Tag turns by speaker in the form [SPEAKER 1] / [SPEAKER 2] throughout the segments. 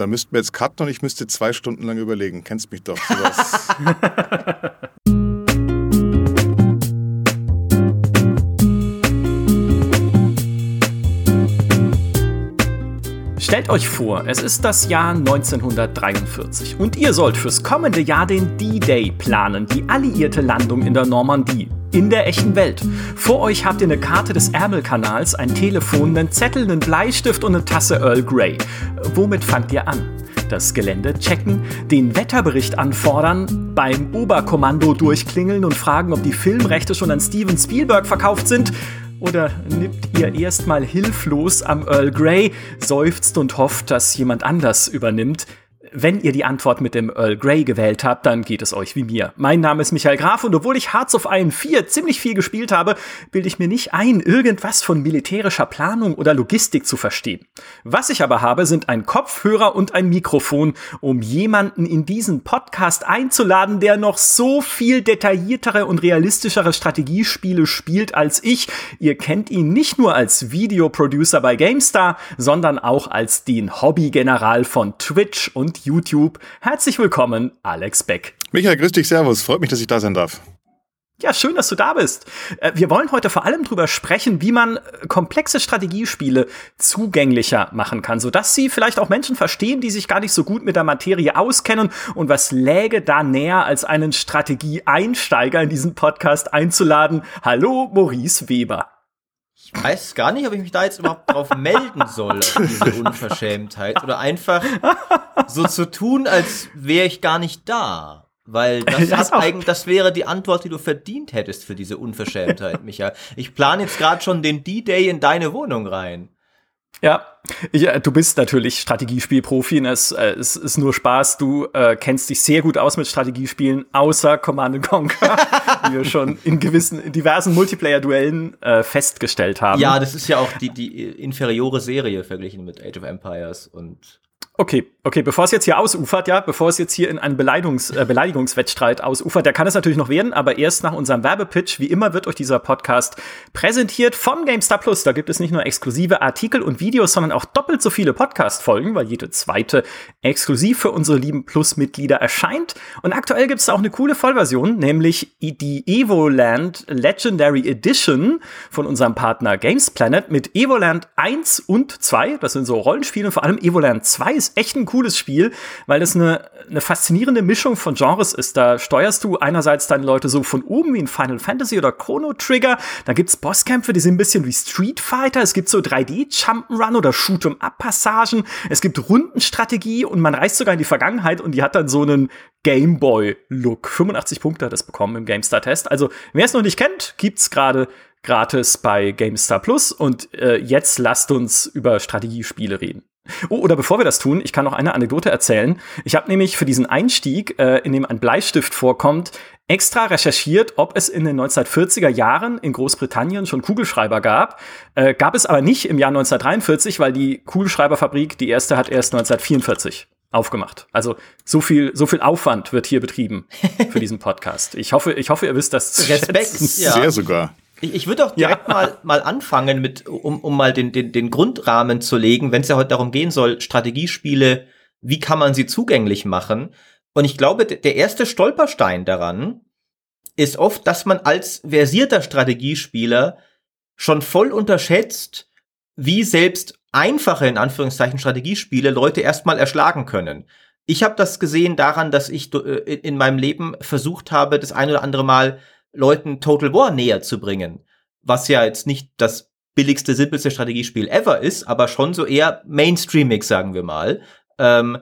[SPEAKER 1] Da müssten wir jetzt cutten und ich müsste zwei Stunden lang überlegen. Kennst mich doch.
[SPEAKER 2] Stellt euch vor, es ist das Jahr 1943 und ihr sollt fürs kommende Jahr den D-Day planen, die alliierte Landung in der Normandie. In der echten Welt. Vor euch habt ihr eine Karte des Ärmelkanals, ein Telefon, einen Zettel, einen Bleistift und eine Tasse Earl Grey. Womit fangt ihr an? das Gelände checken, den Wetterbericht anfordern, beim Oberkommando durchklingeln und fragen, ob die Filmrechte schon an Steven Spielberg verkauft sind oder nippt ihr erstmal hilflos am Earl Grey, seufzt und hofft, dass jemand anders übernimmt? Wenn ihr die Antwort mit dem Earl Grey gewählt habt, dann geht es euch wie mir. Mein Name ist Michael Graf und obwohl ich Hearts of Iron 4 ziemlich viel gespielt habe, bilde ich mir nicht ein, irgendwas von militärischer Planung oder Logistik zu verstehen. Was ich aber habe, sind ein Kopfhörer und ein Mikrofon, um jemanden in diesen Podcast einzuladen, der noch so viel detailliertere und realistischere Strategiespiele spielt als ich. Ihr kennt ihn nicht nur als Videoproducer bei GameStar, sondern auch als den Hobbygeneral von Twitch und YouTube. Herzlich willkommen, Alex Beck.
[SPEAKER 1] Michael, grüß dich, Servus. Freut mich, dass ich da sein darf.
[SPEAKER 2] Ja, schön, dass du da bist. Äh, wir wollen heute vor allem drüber sprechen, wie man äh, komplexe Strategiespiele zugänglicher machen kann, sodass sie vielleicht auch Menschen verstehen, die sich gar nicht so gut mit der Materie auskennen. Und was läge da näher, als einen Strategieeinsteiger in diesen Podcast einzuladen? Hallo, Maurice Weber.
[SPEAKER 3] Ich weiß gar nicht, ob ich mich da jetzt überhaupt drauf melden soll, auf diese Unverschämtheit. Oder einfach so zu tun, als wäre ich gar nicht da. Weil das, das, eigentlich, das wäre die Antwort, die du verdient hättest für diese Unverschämtheit, Michael. Ich plane jetzt gerade schon den D-Day in deine Wohnung rein.
[SPEAKER 2] Ja, ich, äh, du bist natürlich Strategiespielprofi. Ne? Es, äh, es ist nur Spaß. Du äh, kennst dich sehr gut aus mit Strategiespielen, außer Command Conquer, wie wir schon in gewissen, in diversen Multiplayer-Duellen äh, festgestellt haben.
[SPEAKER 3] Ja, das ist ja auch die, die inferiore Serie verglichen mit Age of Empires und
[SPEAKER 2] Okay, okay, bevor es jetzt hier ausufert, ja, bevor es jetzt hier in einen Beleidigungs äh, Beleidigungswettstreit ausufert, der kann es natürlich noch werden, aber erst nach unserem Werbepitch, wie immer, wird euch dieser Podcast präsentiert von GameStar Plus. Da gibt es nicht nur exklusive Artikel und Videos, sondern auch doppelt so viele Podcast-Folgen, weil jede zweite exklusiv für unsere lieben Plus-Mitglieder erscheint. Und aktuell gibt es auch eine coole Vollversion, nämlich die Evoland Legendary Edition von unserem Partner Games Planet mit Evoland 1 und 2. Das sind so Rollenspiele, vor allem Evoland 2 ist echt ein cooles Spiel, weil es eine, eine faszinierende Mischung von Genres ist. Da steuerst du einerseits deine Leute so von oben wie in Final Fantasy oder Chrono Trigger. Da gibt's Bosskämpfe, die sind ein bisschen wie Street Fighter. Es gibt so 3D-Jump'n'Run oder Shoot'em-Up-Passagen. Es gibt Rundenstrategie und man reist sogar in die Vergangenheit und die hat dann so einen Gameboy-Look. 85 Punkte hat es bekommen im GameStar-Test. Also, wer es noch nicht kennt, gibt's gerade gratis bei GameStar Plus. Und äh, jetzt lasst uns über Strategiespiele reden. Oh, oder bevor wir das tun, ich kann noch eine Anekdote erzählen. Ich habe nämlich für diesen Einstieg, äh, in dem ein Bleistift vorkommt, extra recherchiert, ob es in den 1940er Jahren in Großbritannien schon Kugelschreiber gab. Äh, gab es aber nicht im Jahr 1943, weil die Kugelschreiberfabrik, die erste, hat erst 1944 aufgemacht. Also so viel, so viel Aufwand wird hier betrieben für diesen Podcast. Ich hoffe, ich hoffe, ihr wisst das zu
[SPEAKER 3] Respekt. Ja.
[SPEAKER 1] Sehr sogar.
[SPEAKER 3] Ich, ich würde auch direkt ja. mal, mal anfangen mit, um, um mal den, den, den Grundrahmen zu legen, wenn es ja heute darum gehen soll, Strategiespiele, wie kann man sie zugänglich machen? Und ich glaube, der erste Stolperstein daran ist oft, dass man als versierter Strategiespieler schon voll unterschätzt, wie selbst einfache, in Anführungszeichen, Strategiespiele Leute erstmal erschlagen können. Ich habe das gesehen daran, dass ich äh, in meinem Leben versucht habe, das ein oder andere Mal Leuten Total War näher zu bringen. Was ja jetzt nicht das billigste, simpelste Strategiespiel ever ist, aber schon so eher mainstreamig, sagen wir mal. Ähm,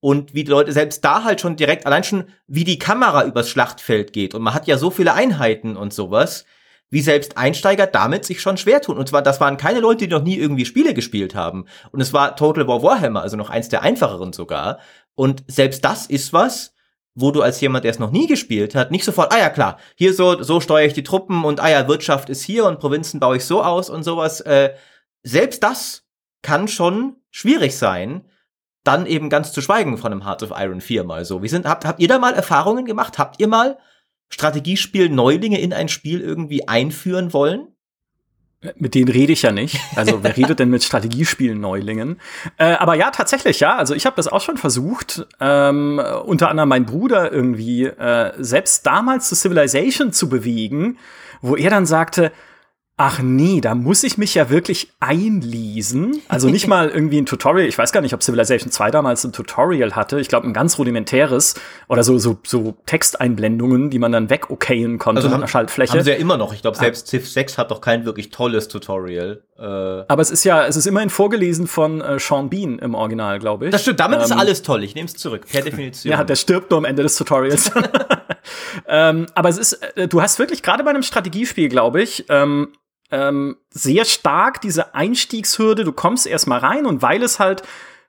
[SPEAKER 3] und wie die Leute selbst da halt schon direkt, allein schon, wie die Kamera übers Schlachtfeld geht. Und man hat ja so viele Einheiten und sowas, wie selbst Einsteiger damit sich schon schwer tun. Und zwar, das waren keine Leute, die noch nie irgendwie Spiele gespielt haben. Und es war Total War Warhammer, also noch eins der einfacheren sogar. Und selbst das ist was, wo du als jemand, der es noch nie gespielt hat, nicht sofort, ah ja klar, hier so, so steuere ich die Truppen und ah ja, Wirtschaft ist hier und Provinzen baue ich so aus und sowas. Äh, selbst das kann schon schwierig sein, dann eben ganz zu schweigen von einem Hearts of Iron 4 mal so. Wie sind, habt, habt ihr da mal Erfahrungen gemacht? Habt ihr mal Strategiespiel Neulinge in ein Spiel irgendwie einführen wollen?
[SPEAKER 2] Mit denen rede ich ja nicht. Also wer redet denn mit Strategiespielen-Neulingen? Äh, aber ja, tatsächlich, ja. Also ich habe das auch schon versucht. Ähm, unter anderem mein Bruder irgendwie äh, selbst damals zu Civilization zu bewegen, wo er dann sagte, Ach nee, da muss ich mich ja wirklich einlesen. Also nicht mal irgendwie ein Tutorial. Ich weiß gar nicht, ob Civilization 2 damals ein Tutorial hatte. Ich glaube, ein ganz rudimentäres oder so, so, so Texteinblendungen, die man dann wegokayen konnte
[SPEAKER 3] Also haben-
[SPEAKER 2] einer Schaltfläche.
[SPEAKER 3] Haben sie ja immer noch. Ich glaube, selbst Civ 6 hat doch kein wirklich tolles Tutorial. Äh,
[SPEAKER 2] Aber es ist ja, es ist immerhin vorgelesen von äh, Sean Bean im Original, glaube ich.
[SPEAKER 3] das stimmt, damit ist
[SPEAKER 2] Ähm,
[SPEAKER 3] alles toll. Ich nehme es zurück, per Definition.
[SPEAKER 2] Ja, der stirbt nur am Ende des Tutorials. ähm, aber es ist, äh, du hast wirklich gerade bei einem Strategiespiel, glaube ich, ähm, ähm, sehr stark diese Einstiegshürde. Du kommst erstmal rein und weil es halt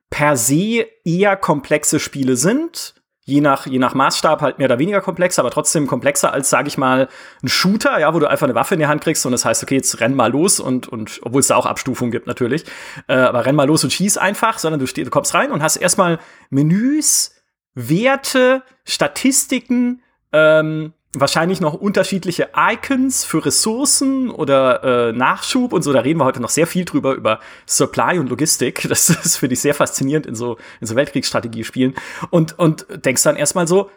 [SPEAKER 2] per se eher komplexe Spiele sind, je nach, je nach Maßstab halt mehr oder weniger komplex, aber trotzdem komplexer als, sage ich mal, ein Shooter, ja, wo du einfach eine Waffe in die Hand kriegst und das heißt, okay, jetzt renn mal los und, und obwohl es da auch Abstufungen gibt natürlich, äh, aber renn mal los und schieß einfach, sondern du, du kommst rein und hast erstmal Menüs, Werte, Statistiken, ähm, wahrscheinlich noch unterschiedliche Icons für Ressourcen oder äh, Nachschub und so. Da reden wir heute noch sehr viel drüber, über Supply und Logistik. Das ist, finde ich, sehr faszinierend in so, in so Weltkriegsstrategiespielen. Und, und denkst dann erstmal so,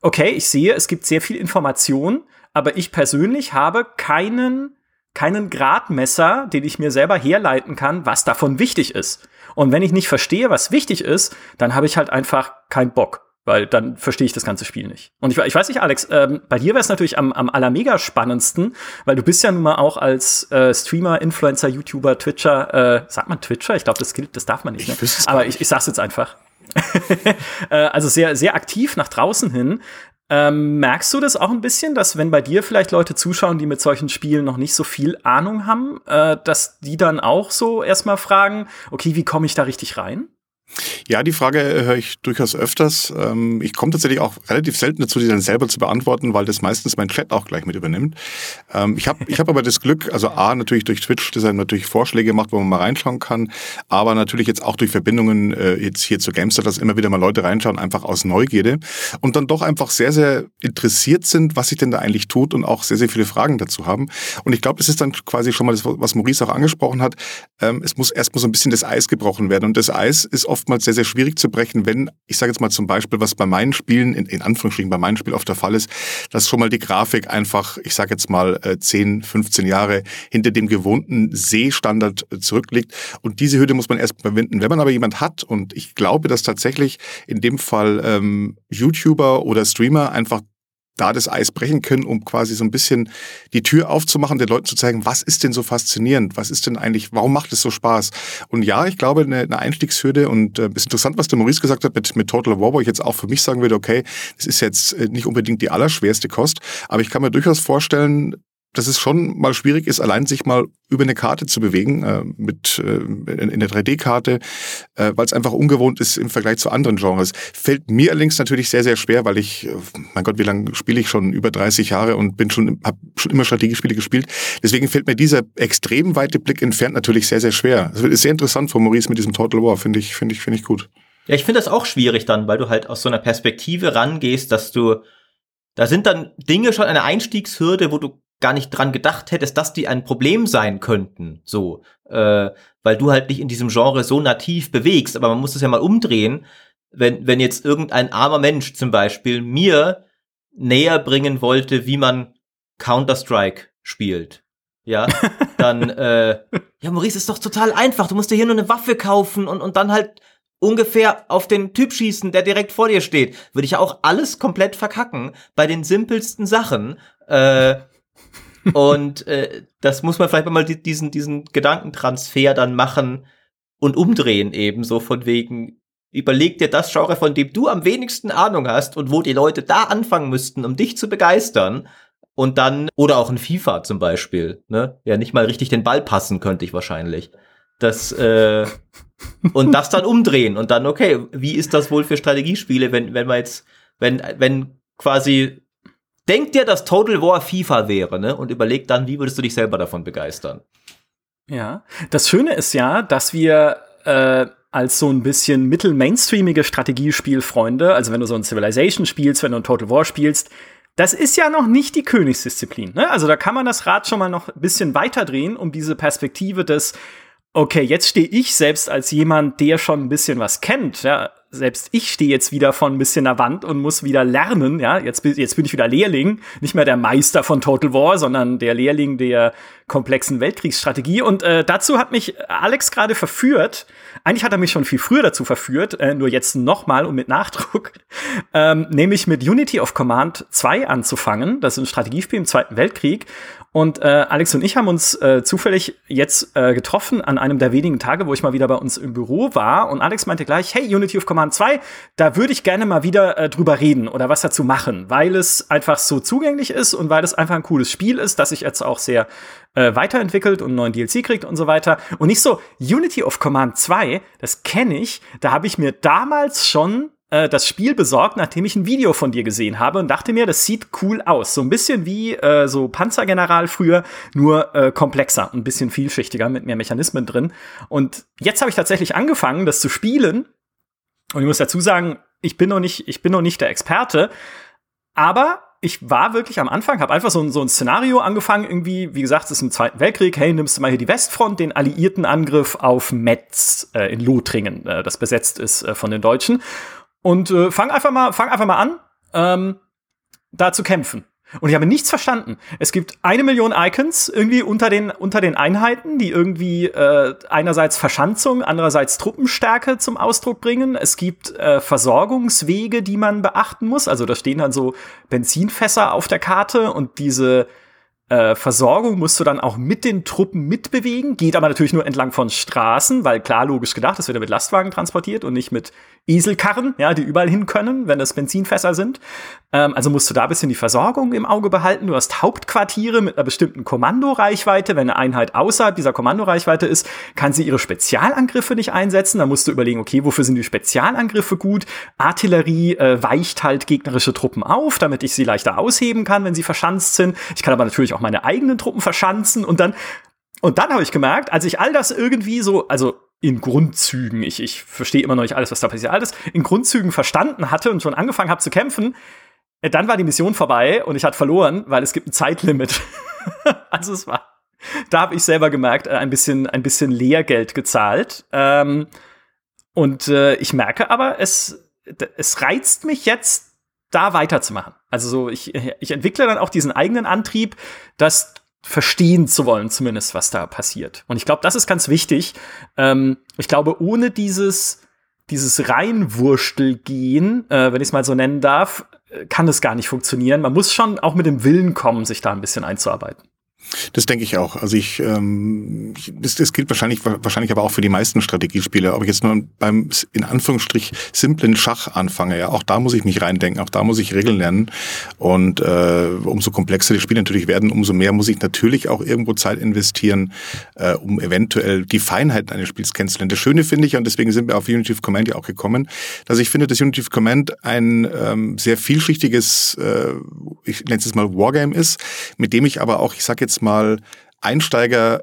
[SPEAKER 2] okay, ich sehe, es gibt sehr viel Information, aber ich persönlich habe keinen, keinen Gradmesser, den ich mir selber herleiten kann, was davon wichtig ist. Und wenn ich nicht verstehe, was wichtig ist, dann habe ich halt einfach keinen Bock. Weil dann verstehe ich das ganze Spiel nicht. Und ich, ich weiß nicht, Alex, ähm, bei dir wäre es natürlich am, am allermega spannendsten, weil du bist ja nun mal auch als äh, Streamer, Influencer, YouTuber, Twitcher, äh, sagt man Twitcher? Ich glaube, das gilt, das darf man nicht. Ne?
[SPEAKER 1] Ich
[SPEAKER 2] Aber ich, ich sag's jetzt einfach. äh, also sehr, sehr aktiv nach draußen hin. Ähm, merkst du das auch ein bisschen, dass wenn bei dir vielleicht Leute zuschauen, die mit solchen Spielen noch nicht so viel Ahnung haben, äh, dass die dann auch so erstmal fragen, okay, wie komme ich da richtig rein?
[SPEAKER 1] Ja, die Frage äh, höre ich durchaus öfters. Ähm, Ich komme tatsächlich auch relativ selten dazu, die dann selber zu beantworten, weil das meistens mein Chat auch gleich mit übernimmt. Ähm, Ich habe ich hab aber das Glück, also A, natürlich durch Twitch, das einem natürlich Vorschläge macht, wo man mal reinschauen kann, aber natürlich jetzt auch durch Verbindungen äh, jetzt hier zu GameStar, dass immer wieder mal Leute reinschauen, einfach aus Neugierde und dann doch einfach sehr, sehr interessiert sind, was sich denn da eigentlich tut und auch sehr, sehr viele Fragen dazu haben. Und ich glaube, das ist dann quasi schon mal das, was Maurice auch angesprochen hat. Ähm, Es muss erstmal so ein bisschen das Eis gebrochen werden und das Eis ist oftmals sehr, sehr schwierig zu brechen, wenn, ich sage jetzt mal zum Beispiel, was bei meinen Spielen, in, in Anführungsstrichen bei meinen Spielen oft der Fall ist, dass schon mal die Grafik einfach, ich sage jetzt mal, äh, 10, 15 Jahre hinter dem gewohnten Sehstandard äh, zurückliegt. Und diese Hürde muss man erst überwinden. Wenn man aber jemand hat, und ich glaube, dass tatsächlich in dem Fall ähm, YouTuber oder Streamer einfach da das Eis brechen können, um quasi so ein bisschen die Tür aufzumachen, den Leuten zu zeigen, was ist denn so faszinierend, was ist denn eigentlich, warum macht es so Spaß? Und ja, ich glaube, eine, eine Einstiegshürde und äh, ist interessant, was der Maurice gesagt hat mit, mit Total War, wo ich jetzt auch für mich sagen würde, okay, das ist jetzt äh, nicht unbedingt die allerschwerste Kost, aber ich kann mir durchaus vorstellen, dass es schon mal schwierig ist, allein sich mal über eine Karte zu bewegen, äh, mit äh, in, der 3D-Karte, äh, weil es einfach ungewohnt ist im Vergleich zu anderen Genres. Fällt mir allerdings natürlich sehr, sehr schwer, weil ich, äh, mein Gott, wie lange spiele ich schon? Über 30 Jahre und bin schon, habe schon immer Strategiespiele gespielt. Deswegen fällt mir dieser extrem weite Blick entfernt natürlich sehr, sehr schwer. Es ist sehr interessant von Maurice mit diesem Total War, finde ich, finde ich, finde ich gut.
[SPEAKER 3] Ja, ich finde das auch schwierig dann, weil du halt aus so einer Perspektive rangehst, dass du, da sind dann Dinge schon eine Einstiegshürde, wo du gar nicht dran gedacht hättest, dass die ein Problem sein könnten, so, äh, weil du halt nicht in diesem Genre so nativ bewegst, aber man muss es ja mal umdrehen, wenn, wenn jetzt irgendein armer Mensch zum Beispiel mir näher bringen wollte, wie man Counter-Strike spielt, ja, dann, äh, ja, Maurice, ist doch total einfach, du musst dir hier nur eine Waffe kaufen und, und dann halt ungefähr auf den Typ schießen, der direkt vor dir steht, würde ich ja auch alles komplett verkacken bei den simpelsten Sachen. Äh, und äh, das muss man vielleicht mal die- diesen, diesen Gedankentransfer dann machen und umdrehen eben so von wegen, überleg dir das Genre, von dem du am wenigsten Ahnung hast und wo die Leute da anfangen müssten, um dich zu begeistern. Und dann, oder auch ein FIFA zum Beispiel, ne? Ja, nicht mal richtig den Ball passen könnte ich wahrscheinlich. Das, äh, und das dann umdrehen und dann, okay, wie ist das wohl für Strategiespiele, wenn, wenn man jetzt, wenn, wenn quasi, denk dir, dass Total War FIFA wäre, ne? Und überleg dann, wie würdest du dich selber davon begeistern?
[SPEAKER 2] Ja, das Schöne ist ja, dass wir äh, als so ein bisschen mittel-mainstreamige Strategiespielfreunde, also wenn du so ein Civilization spielst, wenn du ein Total War spielst, das ist ja noch nicht die Königsdisziplin. Ne? Also da kann man das Rad schon mal noch ein bisschen weiter drehen, um diese Perspektive des, okay, jetzt stehe ich selbst als jemand, der schon ein bisschen was kennt, ja, selbst ich stehe jetzt wieder von ein bisschen der Wand und muss wieder lernen, ja, jetzt, jetzt bin ich wieder Lehrling, nicht mehr der Meister von Total War, sondern der Lehrling der komplexen Weltkriegsstrategie. Und äh, dazu hat mich Alex gerade verführt. Eigentlich hat er mich schon viel früher dazu verführt, äh, nur jetzt nochmal und mit Nachdruck, ähm, nämlich mit Unity of Command 2 anzufangen. Das ist ein Strategiespiel im Zweiten Weltkrieg. Und äh, Alex und ich haben uns äh, zufällig jetzt äh, getroffen an einem der wenigen Tage, wo ich mal wieder bei uns im Büro war. Und Alex meinte gleich, hey, Unity of Command 2, da würde ich gerne mal wieder äh, drüber reden oder was dazu machen, weil es einfach so zugänglich ist und weil es einfach ein cooles Spiel ist, das sich jetzt auch sehr äh, weiterentwickelt und einen neuen DLC kriegt und so weiter. Und nicht so, Unity of Command 2, das kenne ich, da habe ich mir damals schon äh, das Spiel besorgt, nachdem ich ein Video von dir gesehen habe und dachte mir, das sieht cool aus. So ein bisschen wie äh, so Panzergeneral früher, nur äh, komplexer, ein bisschen vielschichtiger mit mehr Mechanismen drin. Und jetzt habe ich tatsächlich angefangen, das zu spielen. Und ich muss dazu sagen, ich bin noch nicht, ich bin noch nicht der Experte, aber ich war wirklich am Anfang, habe einfach so ein, so ein Szenario angefangen, irgendwie, wie gesagt, es ist im Zweiten Weltkrieg, hey, nimmst du mal hier die Westfront, den alliierten Angriff auf Metz äh, in Lothringen, äh, das besetzt ist äh, von den Deutschen. Und äh, fang einfach mal, fang einfach mal an, ähm, da zu kämpfen. Und ich habe nichts verstanden. Es gibt eine Million Icons irgendwie unter den, unter den Einheiten, die irgendwie äh, einerseits Verschanzung, andererseits Truppenstärke zum Ausdruck bringen. Es gibt äh, Versorgungswege, die man beachten muss. Also da stehen dann so Benzinfässer auf der Karte und diese äh, Versorgung musst du dann auch mit den Truppen mitbewegen, geht aber natürlich nur entlang von Straßen, weil klar, logisch gedacht, das wird ja mit Lastwagen transportiert und nicht mit Eselkarren, ja, die überall hin können, wenn das Benzinfässer sind. Ähm, also musst du da ein bisschen die Versorgung im Auge behalten. Du hast Hauptquartiere mit einer bestimmten Kommandoreichweite. Wenn eine Einheit außerhalb dieser Kommandoreichweite ist, kann sie ihre Spezialangriffe nicht einsetzen. Da musst du überlegen, okay, wofür sind die Spezialangriffe gut? Artillerie äh, weicht halt gegnerische Truppen auf, damit ich sie leichter ausheben kann, wenn sie verschanzt sind. Ich kann aber natürlich auch meine eigenen Truppen verschanzen und dann und dann habe ich gemerkt, als ich all das irgendwie so, also in Grundzügen, ich, ich verstehe immer noch nicht alles, was da passiert, alles in Grundzügen verstanden hatte und schon angefangen habe zu kämpfen, äh, dann war die Mission vorbei und ich hatte verloren, weil es gibt ein Zeitlimit. also es war, da habe ich selber gemerkt, äh, ein bisschen, ein bisschen Lehrgeld gezahlt. Ähm, und äh, ich merke aber, es, es reizt mich jetzt, da weiterzumachen. Also so, ich, ich entwickle dann auch diesen eigenen Antrieb, das verstehen zu wollen, zumindest, was da passiert. Und ich glaube, das ist ganz wichtig. Ähm, ich glaube, ohne dieses, dieses Reinwurstelgehen, äh, wenn ich es mal so nennen darf, kann es gar nicht funktionieren. Man muss schon auch mit dem Willen kommen, sich da ein bisschen einzuarbeiten.
[SPEAKER 1] Das denke ich auch. Also ich, ähm, das, das gilt wahrscheinlich, wahrscheinlich aber auch für die meisten Strategiespiele. Ob ich jetzt nur beim in Anführungsstrich simplen Schach anfange, ja, auch da muss ich mich reindenken, auch da muss ich Regeln lernen. Und äh, umso komplexer die Spiele natürlich werden, umso mehr muss ich natürlich auch irgendwo Zeit investieren, äh, um eventuell die Feinheiten eines Spiels kennenzulernen. Das Schöne finde ich, und deswegen sind wir auf Unity of Command ja auch gekommen, dass ich finde, dass Unity of Command ein ähm, sehr vielschichtiges, äh, ich nenne es mal Wargame ist, mit dem ich aber auch, ich sage jetzt mal Einsteiger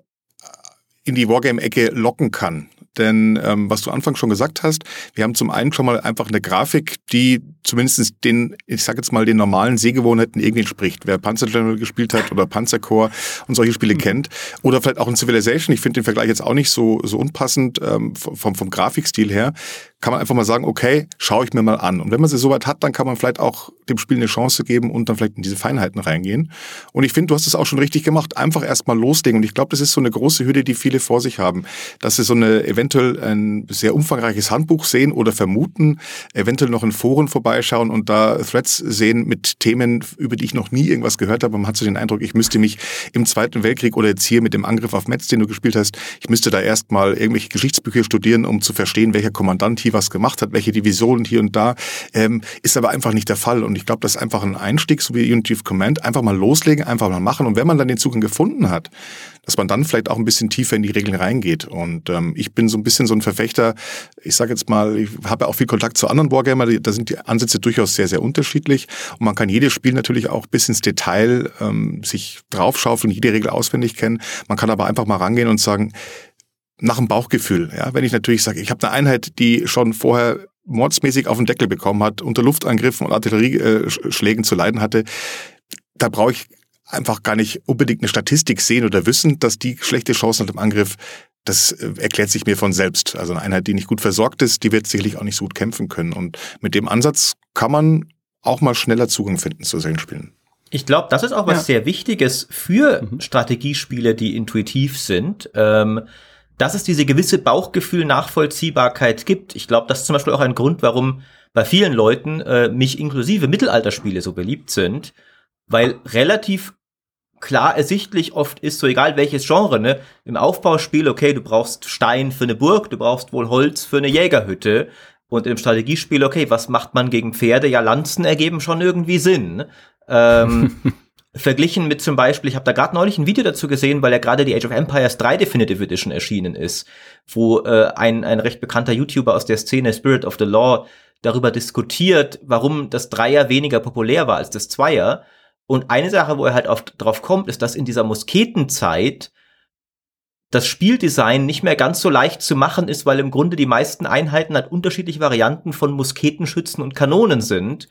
[SPEAKER 1] in die Wargame-Ecke locken kann. Denn ähm, was du anfangs schon gesagt hast, wir haben zum einen schon mal einfach eine Grafik, die zumindest den, ich sage jetzt mal, den normalen Sehgewohnheiten irgendwie entspricht. Wer Panzer General gespielt hat oder Panzerkorps und solche Spiele mhm. kennt. Oder vielleicht auch in Civilization, ich finde den Vergleich jetzt auch nicht so, so unpassend ähm, vom, vom Grafikstil her, kann man einfach mal sagen, okay, schaue ich mir mal an. Und wenn man sie soweit hat, dann kann man vielleicht auch dem Spiel eine Chance geben und dann vielleicht in diese Feinheiten reingehen. Und ich finde, du hast es auch schon richtig gemacht. Einfach erst mal loslegen. Und ich glaube, das ist so eine große Hürde, die viele vor sich haben. Dass sie so eine eventuell ein sehr umfangreiches Handbuch sehen oder vermuten, eventuell noch in Foren vorbeischauen und da Threads sehen mit Themen, über die ich noch nie irgendwas gehört habe. Man hat so den Eindruck, ich müsste mich im Zweiten Weltkrieg oder jetzt hier mit dem Angriff auf Metz, den du gespielt hast, ich müsste da erst mal irgendwelche Geschichtsbücher studieren, um zu verstehen, welcher Kommandant hier was gemacht hat, welche Divisionen hier und da. Ähm, ist aber einfach nicht der Fall. Und ich glaube, das ist einfach ein Einstieg, so wie Unity of Command. Einfach mal loslegen, einfach mal machen. Und wenn man dann den Zugang gefunden hat, dass man dann vielleicht auch ein bisschen tiefer in die Regeln reingeht. Und ähm, ich bin so ein bisschen so ein Verfechter, ich sage jetzt mal, ich habe auch viel Kontakt zu anderen Wargamer, da sind die Ansätze durchaus sehr, sehr unterschiedlich. Und man kann jedes Spiel natürlich auch bis ins Detail ähm, sich draufschaufeln, jede Regel auswendig kennen. Man kann aber einfach mal rangehen und sagen, nach dem Bauchgefühl. Ja, wenn ich natürlich sage, ich habe eine Einheit, die schon vorher mordsmäßig auf den Deckel bekommen hat, unter Luftangriffen und Artillerieschlägen zu leiden hatte, da brauche ich einfach gar nicht unbedingt eine Statistik sehen oder wissen, dass die schlechte Chancen hat im Angriff, das äh, erklärt sich mir von selbst. Also eine Einheit, die nicht gut versorgt ist, die wird sicherlich auch nicht so gut kämpfen können. Und mit dem Ansatz kann man auch mal schneller Zugang finden zu solchen Spielen.
[SPEAKER 3] Ich glaube, das ist auch was ja. sehr Wichtiges für mhm. Strategiespiele, die intuitiv sind. Ähm, dass es diese gewisse Bauchgefühl-Nachvollziehbarkeit gibt. Ich glaube, das ist zum Beispiel auch ein Grund, warum bei vielen Leuten, äh, mich inklusive Mittelalterspiele so beliebt sind, weil relativ klar ersichtlich oft ist, so egal welches Genre, ne, im Aufbauspiel, okay, du brauchst Stein für eine Burg, du brauchst wohl Holz für eine Jägerhütte. Und im Strategiespiel, okay, was macht man gegen Pferde? Ja, Lanzen ergeben schon irgendwie Sinn. Ähm, verglichen mit zum Beispiel, ich habe da gerade neulich ein Video dazu gesehen, weil ja gerade die Age of Empires 3 Definitive Edition erschienen ist, wo äh, ein, ein recht bekannter YouTuber aus der Szene Spirit of the Law darüber diskutiert, warum das Dreier weniger populär war als das Zweier. Und eine Sache, wo er halt oft drauf kommt, ist, dass in dieser Musketenzeit das Spieldesign nicht mehr ganz so leicht zu machen ist, weil im Grunde die meisten Einheiten halt unterschiedliche Varianten von Musketenschützen und Kanonen sind.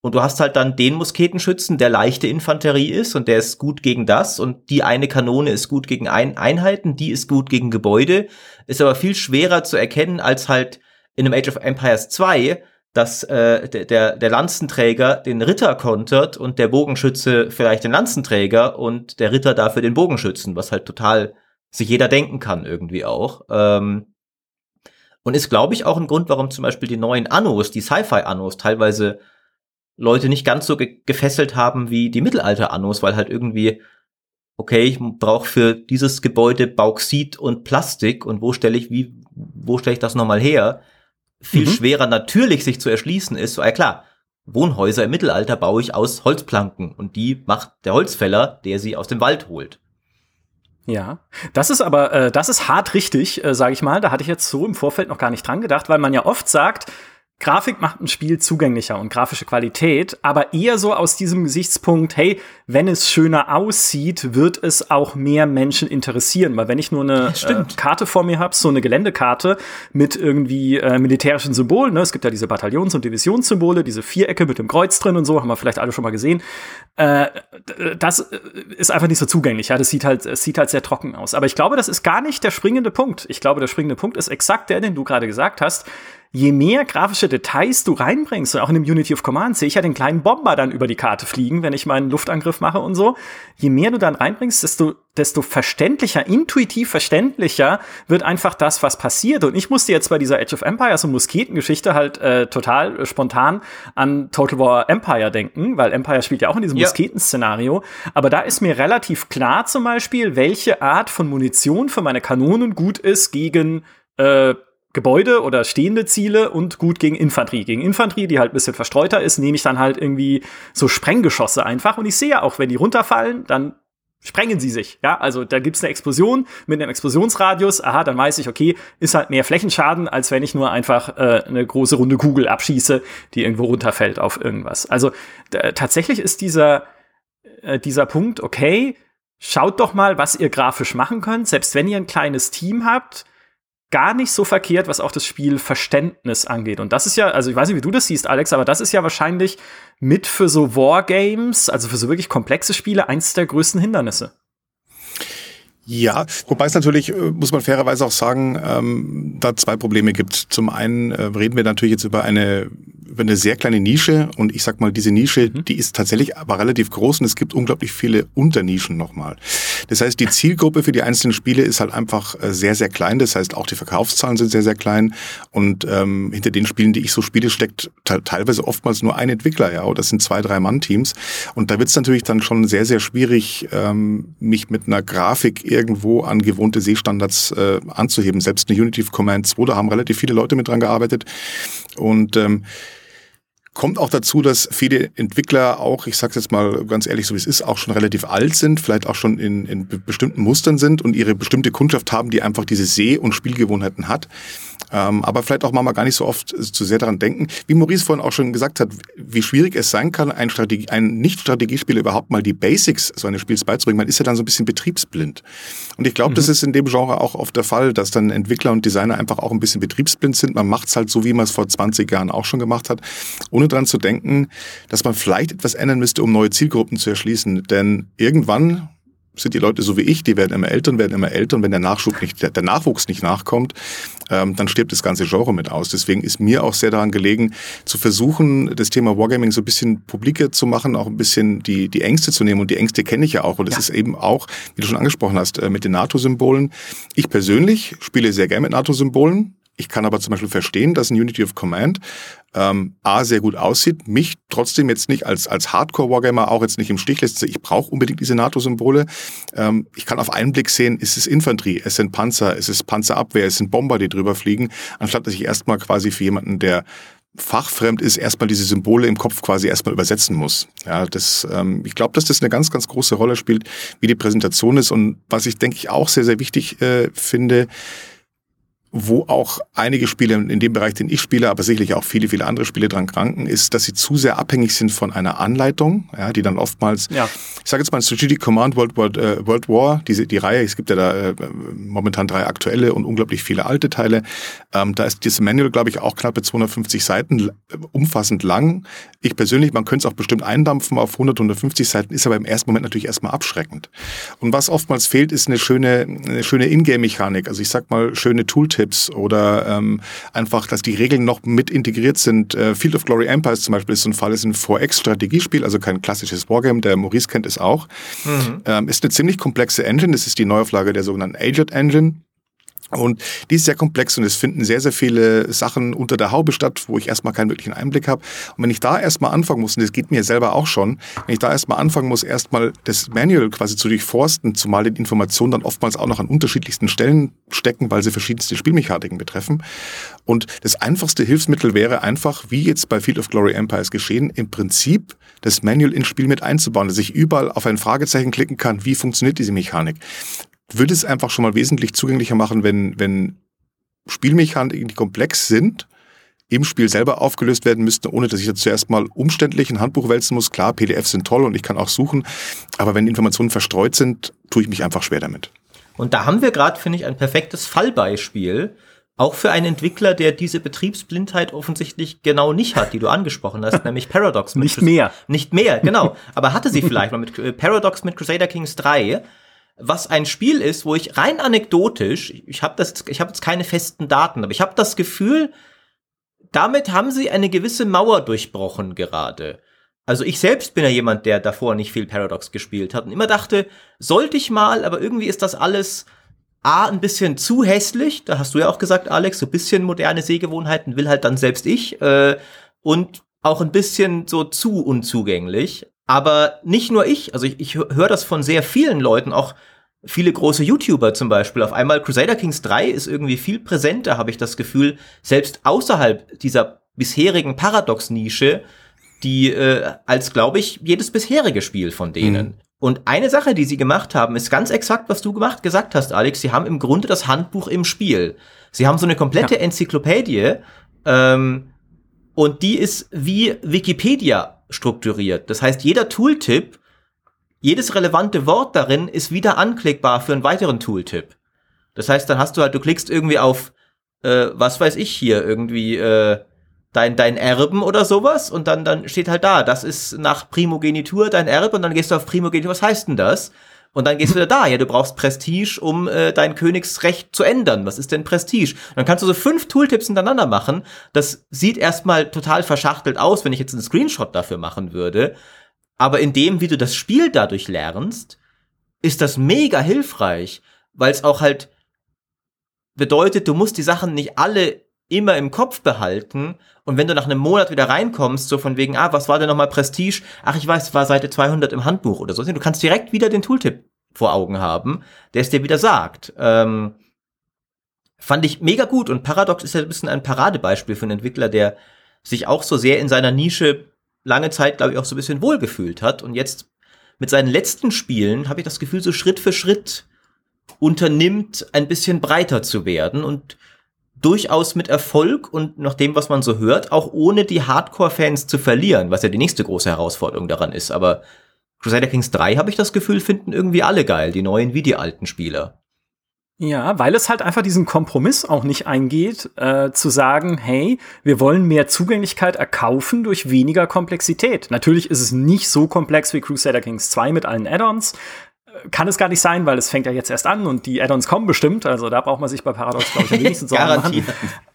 [SPEAKER 3] Und du hast halt dann den Musketenschützen, der leichte Infanterie ist und der ist gut gegen das und die eine Kanone ist gut gegen ein Einheiten, die ist gut gegen Gebäude, ist aber viel schwerer zu erkennen als halt in einem Age of Empires 2, dass äh, der, der Lanzenträger den Ritter kontert und der Bogenschütze vielleicht den Lanzenträger und der Ritter dafür den Bogenschützen, was halt total sich jeder denken kann irgendwie auch. Ähm, und ist, glaube ich, auch ein Grund, warum zum Beispiel die neuen Annos, die Sci-Fi-Annos, teilweise Leute nicht ganz so ge gefesselt haben wie die Mittelalter-Annos, weil halt irgendwie, okay, ich brauche für dieses Gebäude Bauxit und Plastik und wo stelle ich, wie, wo stelle ich das nochmal her? Viel mhm. schwerer natürlich sich zu erschließen ist, so, ja klar, Wohnhäuser im Mittelalter baue ich aus Holzplanken und die macht der Holzfäller, der sie aus dem Wald holt.
[SPEAKER 2] Ja, das ist aber, äh, das ist hart richtig, äh, sage ich mal. Da hatte ich jetzt so im Vorfeld noch gar nicht dran gedacht, weil man ja oft sagt, Grafik macht ein Spiel zugänglicher und grafische Qualität, aber eher so aus diesem Gesichtspunkt, hey, wenn es schöner aussieht, wird es auch mehr Menschen interessieren. Weil wenn ich nur eine äh, Karte vor mir habe, so eine Geländekarte mit irgendwie äh, militärischen Symbolen, ne? es gibt ja diese Bataillons- und Divisionssymbole, diese Vierecke mit dem Kreuz drin und so, haben wir vielleicht alle schon mal gesehen. Äh, das äh, ist einfach nicht so zugänglich. Ja, das sieht halt, es sieht halt sehr trocken aus. Aber ich glaube, das ist gar nicht der springende Punkt. Ich glaube, der springende Punkt ist exakt der, den du gerade gesagt hast je mehr grafische Details du reinbringst, und auch in dem Unity of Command sehe ich ja den kleinen Bomber dann über die Karte fliegen, wenn ich meinen Luftangriff mache und so. Je mehr du dann reinbringst, desto, desto verständlicher, intuitiv verständlicher wird einfach das, was passiert. Und ich musste jetzt bei dieser Age of Empires und Musketengeschichte halt äh, total äh, spontan an Total War Empire denken, weil Empire spielt ja auch in diesem ja. Musketen-Szenario. Aber da ist mir relativ klar zum Beispiel, welche Art von Munition für meine Kanonen gut ist gegen äh, Gebäude oder stehende Ziele und gut gegen Infanterie. Gegen Infanterie, die halt ein bisschen verstreuter ist, nehme ich dann halt irgendwie so Sprenggeschosse einfach. Und ich sehe auch, wenn die runterfallen, dann sprengen sie sich. Ja, also da gibt's eine Explosion mit einem Explosionsradius. Aha, dann weiß ich, okay, ist halt mehr Flächenschaden, als wenn ich nur einfach äh, eine große runde Kugel abschieße, die irgendwo runterfällt auf irgendwas. Also tatsächlich ist dieser, äh, dieser Punkt, okay, schaut doch mal, was ihr grafisch machen könnt. Selbst wenn ihr ein kleines Team habt, gar nicht so verkehrt, was auch das Spielverständnis angeht. Und das ist ja, also ich weiß nicht, wie du das siehst, Alex, aber das ist ja wahrscheinlich mit für so Wargames, also für so wirklich komplexe Spiele, eins der größten Hindernisse.
[SPEAKER 1] Ja, wobei es natürlich, äh, muss man fairerweise auch sagen, ähm, da zwei Probleme gibt. Zum einen äh, reden wir natürlich jetzt über eine über eine sehr kleine Nische und ich sag mal, diese Nische, mhm. die ist tatsächlich aber relativ groß und es gibt unglaublich viele Unternischen nochmal. Das heißt, die Zielgruppe für die einzelnen Spiele ist halt einfach äh, sehr, sehr klein. Das heißt, auch die Verkaufszahlen sind sehr, sehr klein und ähm, hinter den Spielen, die ich so spiele, steckt teilweise oftmals nur ein Entwickler, ja, oder das sind zwei, drei Mann-Teams und da wird es natürlich dann schon sehr, sehr schwierig, ähm, mich mit einer Grafik irgendwo an gewohnte Seestandards äh, anzuheben. Selbst eine Unity Command 2, da haben relativ viele Leute mit dran gearbeitet und ähm, Kommt auch dazu, dass viele Entwickler auch, ich sage jetzt mal ganz ehrlich, so wie es ist, auch schon relativ alt sind, vielleicht auch schon in, in bestimmten Mustern sind und ihre bestimmte Kundschaft haben, die einfach diese Seh- und Spielgewohnheiten hat. Ähm, aber vielleicht auch mal gar nicht so oft zu sehr daran denken. Wie Maurice vorhin auch schon gesagt hat, wie schwierig es sein kann, ein, Strategie, ein Nicht-Strategiespiel überhaupt mal die Basics so eines Spiels beizubringen. Man ist ja dann so ein bisschen betriebsblind. Und ich glaube, mhm. das ist in dem Genre auch oft der Fall, dass dann Entwickler und Designer einfach auch ein bisschen betriebsblind sind. Man macht es halt so, wie man es vor 20 Jahren auch schon gemacht hat, ohne dran zu denken, dass man vielleicht etwas ändern müsste, um neue Zielgruppen zu erschließen. Denn irgendwann sind die Leute so wie ich, die werden immer älter und werden immer älter und wenn der Nachschub nicht, der, Nachwuchs nicht nachkommt, ähm, dann stirbt das ganze Genre mit aus. Deswegen ist mir auch sehr daran gelegen, zu versuchen, das Thema Wargaming so ein bisschen publiker zu machen, auch ein bisschen die, die Ängste zu nehmen und die Ängste kenne ich ja auch und das ja. ist eben auch, wie du schon angesprochen hast, äh, mit den NATO-Symbolen. Ich persönlich spiele sehr gerne mit NATO-Symbolen, ich kann aber zum Beispiel verstehen, dass ein Unity of Command ähm, A sehr gut aussieht, mich trotzdem jetzt nicht als, als Hardcore-Wargamer auch jetzt nicht im Stich lässt. Ich brauche unbedingt diese NATO-Symbole. Ähm, ich kann auf einen Blick sehen, ist es Infanterie, es sind Panzer, es ist Panzerabwehr, es sind Bomber, die drüber fliegen, anstatt dass ich erstmal quasi für jemanden, der fachfremd ist, erstmal diese Symbole im Kopf quasi erstmal übersetzen muss. Ja, das, ähm, ich glaube, dass das eine ganz, ganz große Rolle spielt, wie die Präsentation ist. Und was ich, denke ich, auch sehr, sehr wichtig äh, finde, wo auch einige Spiele in dem Bereich, den ich spiele, aber sicherlich auch viele, viele andere Spiele dran kranken, ist, dass sie zu sehr abhängig sind von einer Anleitung, ja, die dann oftmals, ja. ich sage jetzt mal Strategic Command World, World, äh, World War, diese, die Reihe, es gibt ja da äh, momentan drei aktuelle und unglaublich viele alte Teile. Ähm, da ist dieses Manual, glaube ich, auch knappe 250 Seiten, umfassend lang. Ich persönlich, man könnte es auch bestimmt eindampfen auf 100, 150 Seiten, ist aber im ersten Moment natürlich erstmal abschreckend. Und was oftmals fehlt, ist eine schöne, eine schöne Ingame-Mechanik, also ich sag mal schöne Tooltips Tipps oder ähm, einfach, dass die Regeln noch mit integriert sind. Äh, Field of Glory Empires zum Beispiel ist so ein Fall, ist ein 4X-Strategiespiel, also kein klassisches Wargame, der Maurice kennt es auch. Mhm. Ähm, ist eine ziemlich komplexe Engine, das ist die Neuauflage der sogenannten Aged Engine. Und die ist sehr komplex und es finden sehr, sehr viele Sachen unter der Haube statt, wo ich erstmal keinen wirklichen Einblick habe. Und wenn ich da erstmal anfangen muss, und das geht mir selber auch schon, wenn ich da erstmal anfangen muss, erstmal das Manual quasi zu durchforsten, zumal die Informationen dann oftmals auch noch an unterschiedlichsten Stellen stecken, weil sie verschiedenste Spielmechaniken betreffen. Und das einfachste Hilfsmittel wäre einfach, wie jetzt bei Field of Glory Empires geschehen, im Prinzip das Manual ins Spiel mit einzubauen, dass ich überall auf ein Fragezeichen klicken kann, wie funktioniert diese Mechanik würde es einfach schon mal wesentlich zugänglicher machen, wenn, wenn Spielmechaniken, die komplex sind, im Spiel selber aufgelöst werden müssten, ohne dass ich jetzt zuerst mal umständlich ein Handbuch wälzen muss. Klar, PDFs sind toll und ich kann auch suchen, aber wenn Informationen verstreut sind, tue ich mich einfach schwer damit.
[SPEAKER 3] Und da haben wir gerade, finde ich, ein perfektes Fallbeispiel, auch für einen Entwickler, der diese Betriebsblindheit offensichtlich genau nicht hat, die du angesprochen hast, nämlich Paradox.
[SPEAKER 2] nicht Crus mehr.
[SPEAKER 3] Nicht mehr, genau. Aber hatte sie vielleicht mal mit Paradox mit Crusader Kings 3 was ein Spiel ist, wo ich rein anekdotisch, ich habe das, ich habe jetzt keine festen Daten, aber ich habe das Gefühl, damit haben sie eine gewisse Mauer durchbrochen gerade. Also ich selbst bin ja jemand, der davor nicht viel Paradox gespielt hat und immer dachte, sollte ich mal, aber irgendwie ist das alles A, ein bisschen zu hässlich, da hast du ja auch gesagt, Alex, so ein bisschen moderne Sehgewohnheiten will halt dann selbst ich, äh, und auch ein bisschen so zu unzugänglich. Aber nicht nur ich, also ich, ich höre das von sehr vielen Leuten, auch viele große YouTuber zum Beispiel. Auf einmal Crusader Kings 3 ist irgendwie viel präsenter, habe ich das Gefühl, selbst außerhalb dieser bisherigen Paradox-Nische, die äh, als, glaube ich, jedes bisherige Spiel von denen. Mhm. Und eine Sache, die sie gemacht haben, ist ganz exakt, was du gemacht, gesagt hast, Alex. Sie haben im Grunde das Handbuch im Spiel. Sie haben so eine komplette ja. Enzyklopädie ähm, und die ist wie Wikipedia strukturiert. Das heißt, jeder Tooltip, jedes relevante Wort darin ist wieder anklickbar für einen weiteren Tooltip. Das heißt, dann hast du halt, du klickst irgendwie auf, äh, was weiß ich hier, irgendwie äh, dein, dein Erben oder sowas und dann, dann steht halt da, das ist nach Primogenitur dein Erbe und dann gehst du auf Primogenitur, was heißt denn das? Und dann gehst du wieder da, ja, du brauchst Prestige, um äh, dein Königsrecht zu ändern. Was ist denn Prestige? Dann kannst du so fünf Tooltips hintereinander machen. Das sieht erstmal total verschachtelt aus, wenn ich jetzt einen Screenshot dafür machen würde. Aber in dem, wie du das Spiel dadurch lernst, ist das mega hilfreich, weil es auch halt bedeutet, du musst die Sachen nicht alle immer im Kopf behalten. Und wenn du nach einem Monat wieder reinkommst, so von wegen, ah, was war denn nochmal Prestige? Ach, ich weiß, war Seite 200 im Handbuch oder so. Du kannst direkt wieder den Tooltip vor Augen haben, der es dir wieder sagt. Ähm, fand ich mega gut. Und Paradox ist ja ein bisschen ein Paradebeispiel für einen Entwickler, der sich auch so sehr in seiner Nische lange Zeit, glaube ich, auch so ein bisschen wohlgefühlt hat. Und jetzt mit seinen letzten Spielen habe ich das Gefühl, so Schritt für Schritt unternimmt, ein bisschen breiter zu werden und durchaus mit Erfolg und nach dem, was man so hört, auch ohne die Hardcore-Fans zu verlieren, was ja die nächste große Herausforderung daran ist. Aber Crusader Kings 3, habe ich das Gefühl, finden irgendwie alle geil, die neuen wie die alten Spieler.
[SPEAKER 2] Ja, weil es halt einfach diesen Kompromiss auch nicht eingeht, äh, zu sagen, hey, wir wollen mehr Zugänglichkeit erkaufen durch weniger Komplexität. Natürlich ist es nicht so komplex wie Crusader Kings 2 mit allen Add-ons. Kann es gar nicht sein, weil es fängt ja jetzt erst an und die Add-ons kommen bestimmt. Also da braucht man sich bei Paradox, glaube ich, am wenigsten Sorgen machen.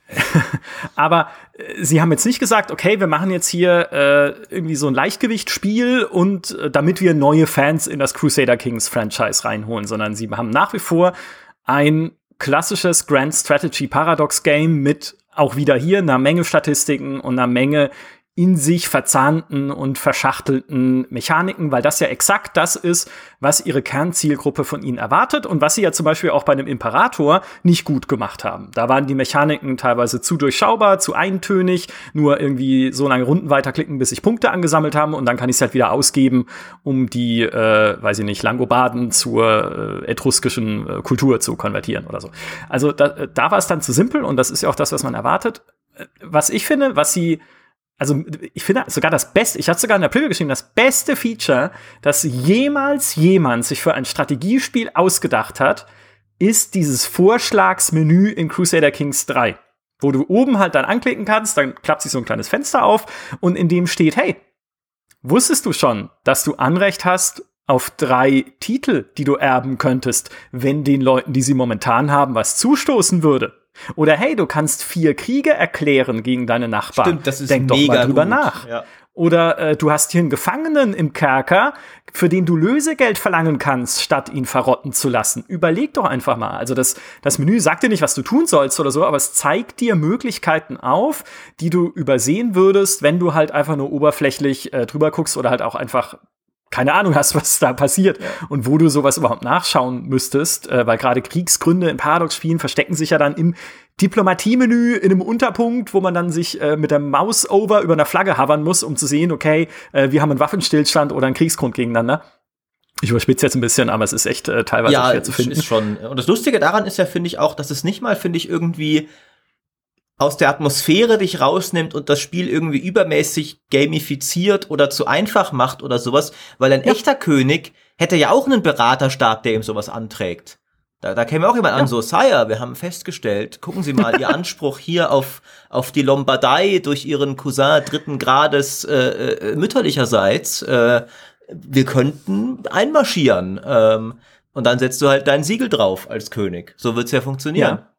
[SPEAKER 2] Aber äh, sie haben jetzt nicht gesagt, okay, wir machen jetzt hier äh, irgendwie so ein Leichtgewichtsspiel und äh, damit wir neue Fans in das Crusader Kings Franchise reinholen, sondern sie haben nach wie vor ein klassisches Grand Strategy Paradox Game mit auch wieder hier einer Menge Statistiken und einer Menge in sich verzahnten und verschachtelten Mechaniken, weil das ja exakt das ist, was ihre Kernzielgruppe von ihnen erwartet und was sie ja zum Beispiel auch bei einem Imperator nicht gut gemacht haben. Da waren die Mechaniken teilweise zu durchschaubar, zu eintönig, nur irgendwie so lange Runden weiterklicken, bis sich Punkte angesammelt haben und dann kann ich es halt wieder ausgeben, um die, äh, weiß ich nicht, Langobarden zur äh, etruskischen äh, Kultur zu konvertieren oder so. Also da, da war es dann zu simpel und das ist ja auch das, was man erwartet. Äh, was ich finde, was sie also ich finde sogar das Beste, ich hatte sogar in der Preview geschrieben, das beste Feature, das jemals jemand sich für ein Strategiespiel ausgedacht hat, ist dieses Vorschlagsmenü in Crusader Kings 3, wo du oben halt dann anklicken kannst, dann klappt sich so ein kleines Fenster auf und in dem steht, hey, wusstest du schon, dass du Anrecht hast auf drei Titel, die du erben könntest, wenn den Leuten, die sie momentan haben, was zustoßen würde? Oder hey, du kannst vier Kriege erklären gegen deine Nachbarn.
[SPEAKER 3] Stimmt, das ist
[SPEAKER 2] Denk
[SPEAKER 3] mega
[SPEAKER 2] doch mal drüber
[SPEAKER 3] gut.
[SPEAKER 2] nach.
[SPEAKER 3] Ja.
[SPEAKER 2] Oder äh, du hast hier einen Gefangenen im Kerker, für den du Lösegeld verlangen kannst, statt ihn verrotten zu lassen. Überleg doch einfach mal. Also das, das Menü sagt dir nicht, was du tun sollst oder so, aber es zeigt dir Möglichkeiten auf, die du übersehen würdest, wenn du halt einfach nur oberflächlich äh, drüber guckst oder halt auch einfach keine Ahnung hast, was da passiert ja. und wo du sowas überhaupt nachschauen müsstest, äh, weil gerade Kriegsgründe in Paradox-Spielen verstecken sich ja dann im Diplomatie-Menü in einem Unterpunkt, wo man dann sich äh, mit der Maus over über einer Flagge havern muss, um zu sehen, okay, äh, wir haben einen Waffenstillstand oder einen Kriegsgrund gegeneinander. Ich überspitze jetzt ein bisschen, aber es ist echt äh, teilweise
[SPEAKER 3] ja,
[SPEAKER 2] schwer zu finden.
[SPEAKER 3] Ist schon. Und das Lustige daran ist ja, finde ich auch, dass es nicht mal, finde ich, irgendwie aus der Atmosphäre dich rausnimmt und das Spiel irgendwie übermäßig gamifiziert oder zu einfach macht oder sowas, weil ein ja. echter König hätte ja auch einen Beraterstab, der ihm sowas anträgt. Da, da käme auch jemand ja. an, so, Sire, wir haben festgestellt, gucken Sie mal, Ihr Anspruch hier auf, auf die Lombardei durch Ihren Cousin dritten Grades äh, äh, mütterlicherseits, äh, wir könnten einmarschieren. Ähm, und dann setzt du halt dein Siegel drauf als König. So wird's ja funktionieren.
[SPEAKER 2] Ja.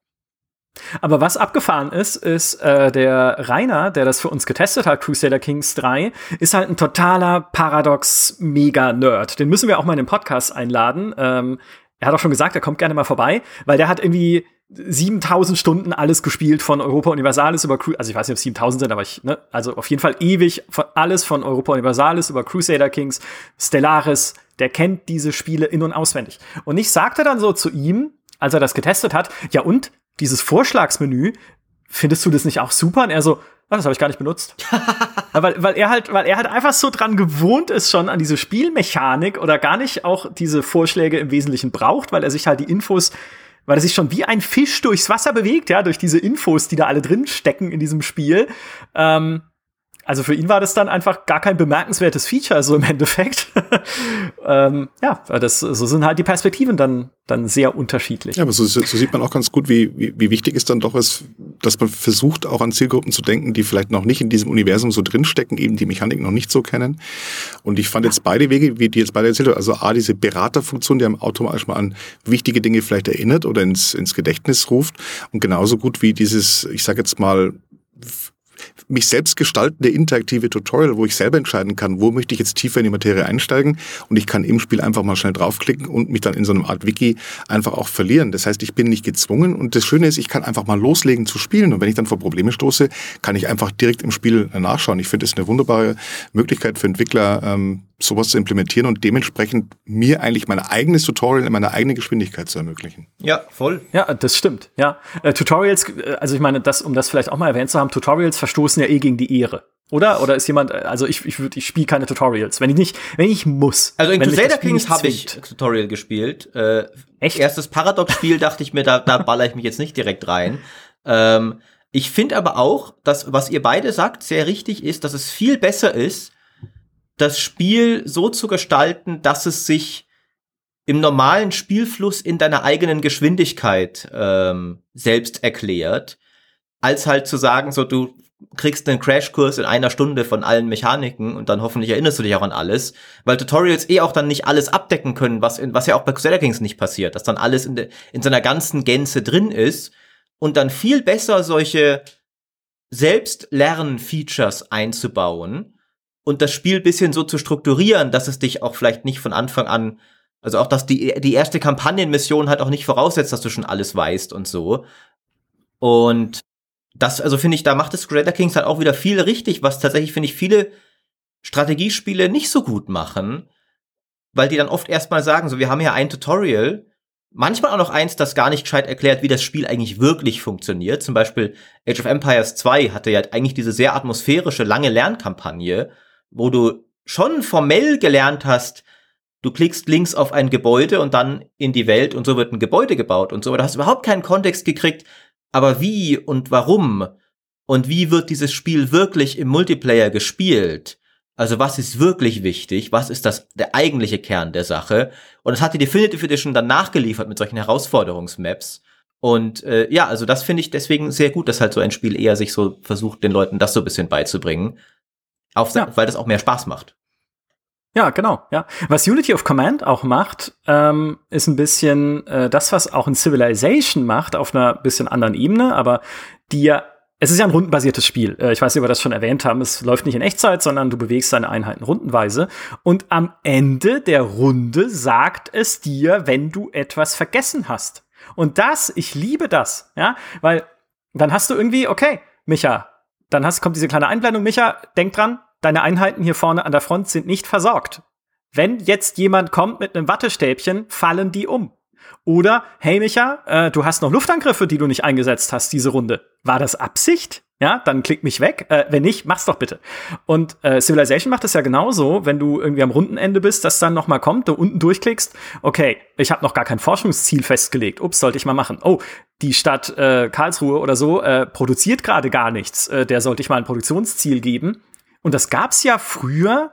[SPEAKER 2] Aber was abgefahren ist, ist äh, der Rainer, der das für uns getestet hat, Crusader Kings 3, ist halt ein totaler Paradox-Mega-Nerd. Den müssen wir auch mal in den Podcast einladen. Ähm, er hat auch schon gesagt, er kommt gerne mal vorbei, weil der hat irgendwie 7000 Stunden alles gespielt von Europa Universalis über Cru also ich weiß nicht, ob es 7000 sind, aber ich, ne, also auf jeden Fall ewig von, alles von Europa Universalis über Crusader Kings, Stellaris, der kennt diese Spiele in- und auswendig. Und ich sagte dann so zu ihm, als er das getestet hat, ja und, dieses Vorschlagsmenü, findest du das nicht auch super? Und er so, ah, das habe ich gar nicht benutzt. weil, weil er halt, weil er halt einfach so dran gewohnt ist schon an diese Spielmechanik oder gar nicht auch diese Vorschläge im Wesentlichen braucht, weil er sich halt die Infos, weil er sich schon wie ein Fisch durchs Wasser bewegt, ja, durch diese Infos, die da alle drin stecken in diesem Spiel. Ähm, also für ihn war das dann einfach gar kein bemerkenswertes Feature, so im Endeffekt. ähm, ja, das, so sind halt die Perspektiven dann, dann sehr unterschiedlich.
[SPEAKER 1] Ja, aber so, so sieht man auch ganz gut, wie, wie, wie wichtig es dann doch ist, dass man versucht, auch an Zielgruppen zu denken, die vielleicht noch nicht in diesem Universum so drinstecken, eben die Mechanik noch nicht so kennen. Und ich fand jetzt beide Wege, wie die jetzt beide erzählt haben, also A, diese Beraterfunktion, die einem automatisch mal an wichtige Dinge vielleicht erinnert oder ins, ins Gedächtnis ruft. Und genauso gut wie dieses, ich sage jetzt mal, mich selbst gestaltende interaktive Tutorial, wo ich selber entscheiden kann, wo möchte ich jetzt tiefer in die Materie einsteigen und ich kann im Spiel einfach mal schnell draufklicken und mich dann in so einem Art Wiki einfach auch verlieren. Das heißt, ich bin nicht gezwungen und das Schöne ist, ich kann einfach mal loslegen zu spielen und wenn ich dann vor Probleme stoße, kann ich einfach direkt im Spiel nachschauen. Ich finde es eine wunderbare Möglichkeit für Entwickler, ähm, sowas zu implementieren und dementsprechend mir eigentlich mein eigenes Tutorial in meiner eigenen Geschwindigkeit zu ermöglichen.
[SPEAKER 3] Ja, voll.
[SPEAKER 2] Ja, das stimmt. Ja, äh, Tutorials, äh, also ich meine, das, um das vielleicht auch mal erwähnt zu haben, Tutorials verstoßen ja eh gegen die Ehre. Oder? Oder ist jemand, also ich, ich, ich spiele keine Tutorials, wenn ich nicht, wenn ich muss.
[SPEAKER 3] Also in Crusader Kings habe ich Tutorial gespielt. Äh, Echt? Erstes Paradox-Spiel dachte ich mir, da, da baller ich mich jetzt nicht direkt rein. Ähm, ich finde aber auch, dass was ihr beide sagt, sehr richtig ist, dass es viel besser ist, das Spiel so zu gestalten, dass es sich im normalen Spielfluss in deiner eigenen Geschwindigkeit ähm, selbst erklärt, als halt zu sagen, so du kriegst einen Crashkurs in einer Stunde von allen Mechaniken und dann hoffentlich erinnerst du dich auch an alles, weil Tutorials eh auch dann nicht alles abdecken können, was, in, was ja auch bei Crusader Kings nicht passiert, dass dann alles in, de, in seiner ganzen Gänze drin ist und dann viel besser solche Selbstlern-Features einzubauen und das Spiel bisschen so zu strukturieren, dass es dich auch vielleicht nicht von Anfang an, also auch, dass die, die erste Kampagnenmission halt auch nicht voraussetzt, dass du schon alles weißt und so. Und das, also finde ich, da macht es Crusader Kings halt auch wieder viel richtig, was tatsächlich, finde ich, viele Strategiespiele nicht so gut machen, weil die dann oft erstmal sagen, so, wir haben ja ein Tutorial, manchmal auch noch eins, das gar nicht gescheit erklärt, wie das Spiel eigentlich wirklich funktioniert. Zum Beispiel Age of Empires 2 hatte ja eigentlich diese sehr atmosphärische, lange Lernkampagne, wo du schon formell gelernt hast, du klickst links auf ein Gebäude und dann in die Welt und so wird ein Gebäude gebaut und so, aber du hast überhaupt keinen Kontext gekriegt, aber wie und warum und wie wird dieses Spiel wirklich im Multiplayer gespielt? Also was ist wirklich wichtig? Was ist das der eigentliche Kern der Sache? Und das hat die Definitive Edition dann nachgeliefert mit solchen Herausforderungsmaps. Und äh, ja, also das finde ich deswegen sehr gut, dass halt so ein Spiel eher sich so versucht, den Leuten das so ein bisschen beizubringen, auf, ja. weil das auch mehr Spaß macht.
[SPEAKER 2] Ja, genau. Ja, was Unity of Command auch macht, ähm, ist ein bisschen äh, das, was auch in Civilization macht, auf einer bisschen anderen Ebene, aber die ja es ist ja ein rundenbasiertes Spiel. Äh, ich weiß nicht, ob wir das schon erwähnt haben. Es läuft nicht in Echtzeit, sondern du bewegst deine Einheiten rundenweise. Und am Ende der Runde sagt es dir, wenn du etwas vergessen hast. Und das, ich liebe das, ja, weil dann hast du irgendwie, okay, Micha, dann hast, kommt diese kleine Einblendung, Micha, denk dran, deine Einheiten hier vorne an der Front sind nicht versorgt. Wenn jetzt jemand kommt mit einem Wattestäbchen, fallen die um. Oder, hey Micha, äh, du hast noch Luftangriffe, die du nicht eingesetzt hast diese Runde. War das Absicht? Ja, dann klick mich weg. Äh, wenn nicht, mach's doch bitte. Und äh, Civilization macht es ja genauso, wenn du irgendwie am Rundenende bist, dass dann noch mal kommt, du unten durchklickst. Okay, ich habe noch gar kein Forschungsziel festgelegt. Ups, sollte ich mal machen. Oh, die Stadt äh, Karlsruhe oder so äh, produziert gerade gar nichts. Äh, der sollte ich mal ein Produktionsziel geben. Und das gab's ja früher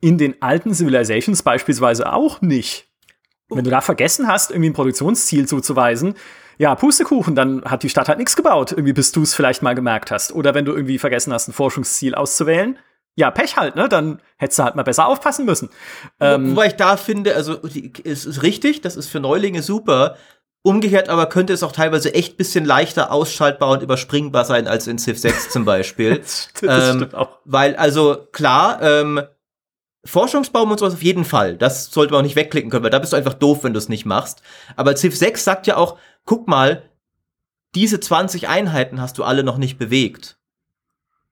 [SPEAKER 2] in den alten Civilizations beispielsweise auch nicht. Wenn du da vergessen hast, irgendwie ein Produktionsziel zuzuweisen, ja, Pustekuchen, dann hat die Stadt halt nichts gebaut, irgendwie bis du es vielleicht mal gemerkt hast. Oder wenn du irgendwie vergessen hast, ein Forschungsziel auszuwählen, ja, Pech halt, ne? Dann hättest du halt mal besser aufpassen müssen.
[SPEAKER 3] Ähm, Wobei ich da finde, also es ist richtig, das ist für Neulinge super. Umgekehrt aber könnte es auch teilweise echt bisschen leichter ausschaltbar und überspringbar sein als in Civ 6 zum Beispiel. das, das ähm, stimmt auch. Weil, also klar, ähm, Forschungsbaum und sowas auf jeden Fall. Das sollte man auch nicht wegklicken können, weil da bist du einfach doof, wenn du es nicht machst. Aber Civ 6 sagt ja auch, guck mal, diese 20 Einheiten hast du alle noch nicht bewegt.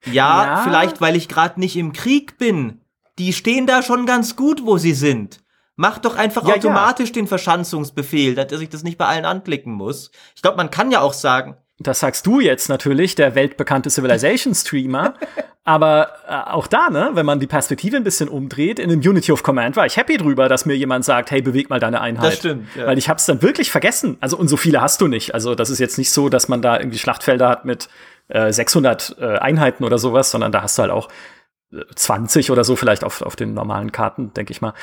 [SPEAKER 3] Ja, ja. vielleicht weil ich gerade nicht im Krieg bin. Die stehen da schon ganz gut, wo sie sind. Mach doch einfach ja, automatisch ja. den Verschanzungsbefehl, dass ich das nicht bei allen anklicken muss. Ich glaube, man kann ja auch sagen,
[SPEAKER 2] das sagst du jetzt natürlich, der weltbekannte Civilization-Streamer. aber äh, auch da, ne, wenn man die Perspektive ein bisschen umdreht, in dem Unity of Command war ich happy drüber, dass mir jemand sagt, hey, beweg mal deine Einheit. Das stimmt. Ja. Weil ich hab's dann wirklich vergessen. Also, und so viele hast du nicht. Also, das ist jetzt nicht so, dass man da irgendwie Schlachtfelder hat mit äh, 600 äh, Einheiten oder sowas, sondern da hast du halt auch 20 äh, oder so vielleicht auf, auf den normalen Karten, denke ich mal.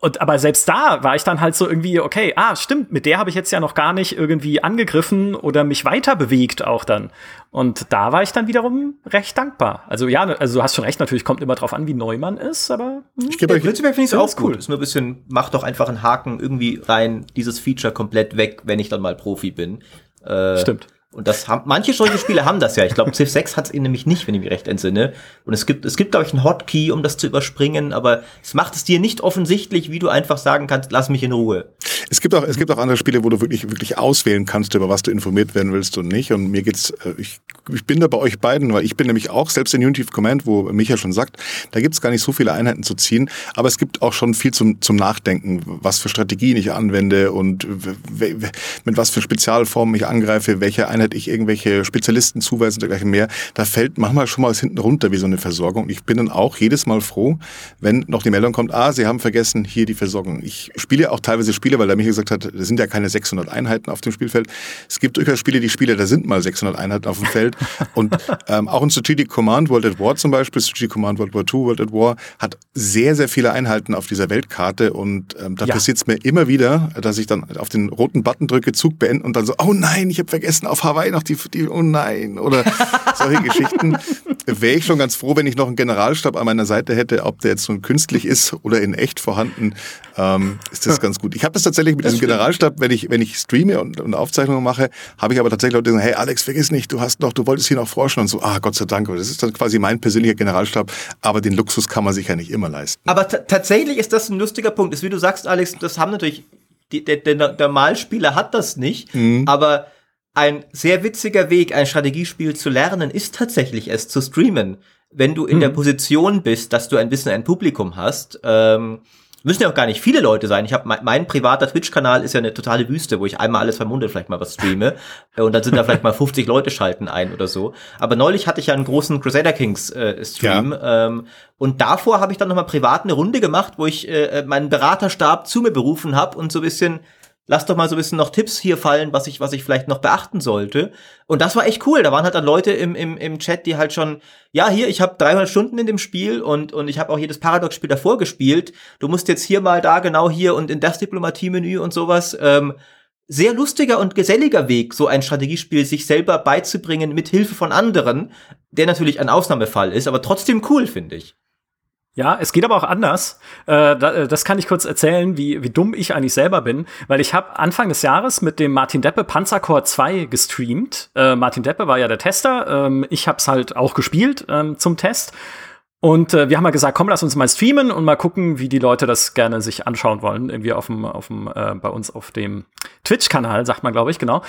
[SPEAKER 2] Und aber selbst da war ich dann halt so irgendwie, okay, ah, stimmt, mit der habe ich jetzt ja noch gar nicht irgendwie angegriffen oder mich weiter bewegt auch dann. Und da war ich dann wiederum recht dankbar. Also ja, also du hast schon recht, natürlich kommt immer drauf an, wie neu man ist, aber
[SPEAKER 3] hm, ich gebe euch prinzipiell finde ich es auch cool. Ist nur ein bisschen, mach doch einfach einen Haken irgendwie rein, dieses Feature komplett weg, wenn ich dann mal Profi bin.
[SPEAKER 2] Äh, stimmt.
[SPEAKER 3] Und das haben, manche solche Spiele haben das ja. Ich glaube, Civ 6 hat es nämlich nicht, wenn ich mich recht entsinne. Und es gibt, es gibt, glaube ich, einen Hotkey, um das zu überspringen, aber es macht es dir nicht offensichtlich, wie du einfach sagen kannst, lass mich in Ruhe.
[SPEAKER 1] Es gibt auch, es gibt auch andere Spiele, wo du wirklich, wirklich auswählen kannst, über was du informiert werden willst und nicht. Und mir geht's, äh, ich, ich bin da bei euch beiden, weil ich bin nämlich auch, selbst in Unity of Command, wo Micha schon sagt, da gibt's gar nicht so viele Einheiten zu ziehen, aber es gibt auch schon viel zum, zum Nachdenken, was für Strategien ich anwende und mit was für Spezialformen ich angreife, welche Einheit ich irgendwelche Spezialisten zuweisen und dergleichen mehr, da fällt manchmal schon mal was hinten runter wie so eine Versorgung. Ich bin dann auch jedes Mal froh, wenn noch die Meldung kommt, ah, Sie haben vergessen, hier die Versorgung. Ich spiele auch teilweise Spiele, weil da Michael gesagt hat, es sind ja keine 600 Einheiten auf dem Spielfeld. Es gibt durchaus Spiele, die Spiele, da sind mal 600 Einheiten auf dem Feld. Und ähm, auch ein Strategic Command World at War zum Beispiel, Strategic Command World War II, World at War, hat sehr, sehr viele Einheiten auf dieser Weltkarte. Und ähm, da ja. passiert es mir immer wieder, dass ich dann auf den roten Button drücke, Zug beenden und dann so, oh nein, ich habe vergessen, auf Hawaii noch die, die oh nein. Oder solche Geschichten. Wäre ich schon ganz froh, wenn ich noch einen Generalstab an meiner Seite hätte, ob der jetzt nun künstlich ist oder in echt vorhanden, ähm, ist das ganz gut. Ich habe das tatsächlich mit das diesem. Generalstab, wenn ich, wenn ich streame und, und Aufzeichnungen mache, habe ich aber tatsächlich Leute, die sagen, hey Alex, vergiss nicht, du hast noch, du wolltest hier noch forschen und so, ah Gott sei Dank. Das ist dann quasi mein persönlicher Generalstab, aber den Luxus kann man sich ja nicht immer leisten.
[SPEAKER 3] Aber tatsächlich ist das ein lustiger Punkt. Ist wie du sagst, Alex, das haben natürlich, die, der, der, der Malspieler hat das nicht, mhm. aber ein sehr witziger Weg, ein Strategiespiel zu lernen, ist tatsächlich es zu streamen. Wenn du in mhm. der Position bist, dass du ein bisschen ein Publikum hast, ähm, müssen ja auch gar nicht viele Leute sein. Ich habe mein, mein, privater Twitch-Kanal ist ja eine totale Wüste, wo ich einmal alles zwei Monate vielleicht mal was streame und dann sind da vielleicht mal 50 Leute schalten ein oder so. Aber neulich hatte ich ja einen großen Crusader Kings äh, Stream ja. ähm, und davor habe ich dann noch mal privat eine Runde gemacht, wo ich äh, meinen Beraterstab zu mir berufen habe und so ein bisschen lass doch mal so ein bisschen noch Tipps hier fallen, was ich, was ich vielleicht noch beachten sollte. Und das war echt cool. Da waren halt dann Leute im, im, im Chat, die halt schon, ja, hier, ich habe 300 Stunden in dem Spiel und, und ich habe auch jedes Paradox-Spiel davor gespielt. Du musst jetzt hier mal da, genau hier und in das Diplomatie-Menü und sowas. Ähm, sehr lustiger und geselliger Weg, so ein Strategiespiel sich selber beizubringen mit Hilfe von anderen, der natürlich ein Ausnahmefall ist, aber trotzdem cool, finde ich.
[SPEAKER 2] Ja, es geht aber auch anders. Äh, äh, das kann ich kurz erzählen, wie, wie dumm ich eigentlich selber bin, weil ich habe Anfang des Jahres mit dem Martin Deppe Panzercore 2 gestreamt. Äh, Martin Deppe war ja der Tester. Ähm, ich habe es halt auch gespielt ähm, zum Test. Und wir haben mal gesagt, komm, lass uns mal streamen und mal gucken, wie die Leute das gerne sich anschauen wollen. Irgendwie auf dem, auf dem, äh, bei uns auf dem Twitch-Kanal, sagt man, glaube ich, genau.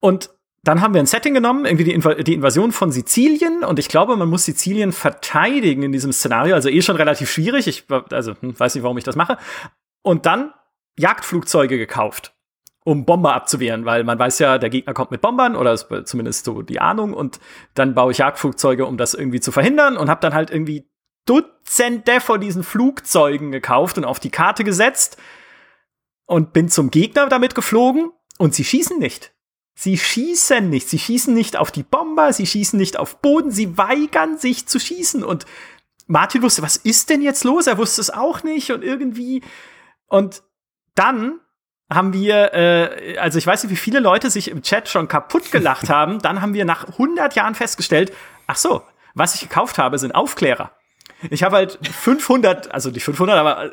[SPEAKER 2] Und dann haben wir ein Setting genommen, irgendwie die, Inv die, Invasion von Sizilien. Und ich glaube, man muss Sizilien verteidigen in diesem Szenario. Also eh schon relativ schwierig. Ich also, hm, weiß nicht, warum ich das mache. Und dann Jagdflugzeuge gekauft, um Bomber abzuwehren, weil man weiß ja, der Gegner kommt mit Bombern oder ist zumindest so die Ahnung. Und dann baue ich Jagdflugzeuge, um das irgendwie zu verhindern. Und habe dann halt irgendwie Dutzende von diesen Flugzeugen gekauft und auf die Karte gesetzt. Und bin zum Gegner damit geflogen. Und sie schießen nicht. Sie schießen nicht. Sie schießen nicht auf die Bomber, sie schießen nicht auf Boden, sie weigern sich zu schießen. Und Martin wusste, was ist denn jetzt los? Er wusste es auch nicht und irgendwie. Und dann haben wir, äh, also ich weiß nicht, wie viele Leute sich im Chat schon kaputt gelacht haben. Dann haben wir nach 100 Jahren festgestellt, ach so, was ich gekauft habe, sind Aufklärer. Ich habe halt 500, also nicht 500, aber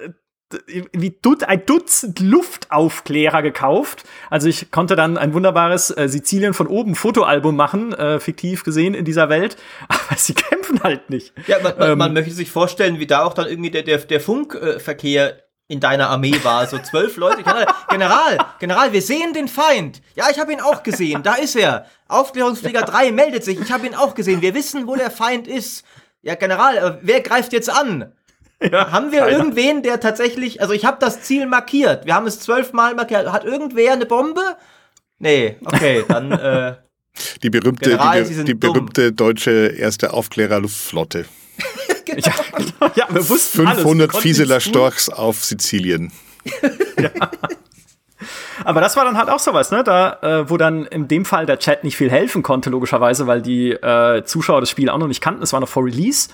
[SPEAKER 2] wie Dut ein Dutzend Luftaufklärer gekauft. Also ich konnte dann ein wunderbares äh, Sizilien von oben Fotoalbum machen, äh, fiktiv gesehen in dieser Welt. Aber sie kämpfen halt nicht.
[SPEAKER 3] Ja, man, man, ähm, man möchte sich vorstellen, wie da auch dann irgendwie der, der, der Funkverkehr in deiner Armee war. So zwölf Leute. General, General, wir sehen den Feind. Ja, ich habe ihn auch gesehen. Da ist er. Aufklärungsflieger 3 meldet sich. Ich habe ihn auch gesehen. Wir wissen, wo der Feind ist. Ja, General, äh, wer greift jetzt an? Ja, haben wir keiner. irgendwen, der tatsächlich, also ich habe das Ziel markiert. Wir haben es zwölfmal markiert. Hat irgendwer eine Bombe? Nee, okay, dann. Äh,
[SPEAKER 1] die berühmte, General, die, die berühmte deutsche erste Aufklärer-Luftflotte.
[SPEAKER 2] genau. ja, ja, wir
[SPEAKER 1] wussten 500 Fieseler Storchs auf Sizilien. ja.
[SPEAKER 2] Aber das war dann halt auch sowas, ne? Da, äh, wo dann in dem Fall der Chat nicht viel helfen konnte, logischerweise, weil die äh, Zuschauer das Spiel auch noch nicht kannten. Es war noch vor Release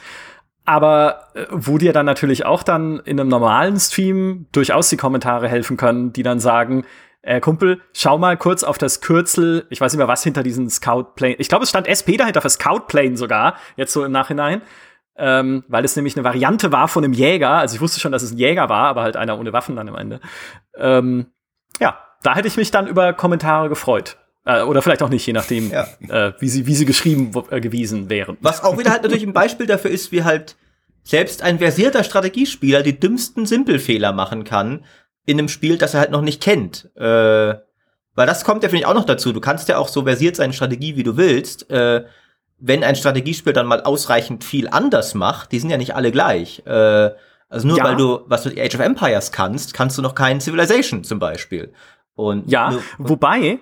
[SPEAKER 2] aber äh, wo dir dann natürlich auch dann in einem normalen Stream durchaus die Kommentare helfen können, die dann sagen, äh, Kumpel, schau mal kurz auf das Kürzel, ich weiß nicht mehr, was hinter diesen Scout Plane, ich glaube, es stand SP dahinter für Scout Plane sogar, jetzt so im Nachhinein, ähm, weil es nämlich eine Variante war von einem Jäger, also ich wusste schon, dass es ein Jäger war, aber halt einer ohne Waffen dann am Ende. Ähm, ja, da hätte ich mich dann über Kommentare gefreut. Äh, oder vielleicht auch nicht, je nachdem, ja. äh, wie, sie, wie sie geschrieben äh, gewesen wären.
[SPEAKER 3] Was auch wieder halt natürlich ein Beispiel dafür ist, wie halt selbst ein versierter Strategiespieler die dümmsten Simpelfehler machen kann in einem Spiel, das er halt noch nicht kennt. Äh, weil das kommt ja, finde ich, auch noch dazu. Du kannst ja auch so versiert sein Strategie, wie du willst. Äh, wenn ein Strategiespiel dann mal ausreichend viel anders macht, die sind ja nicht alle gleich. Also nur ja. weil du was du Age of Empires kannst, kannst du noch keinen Civilization zum Beispiel. Und
[SPEAKER 2] ja, nur, wobei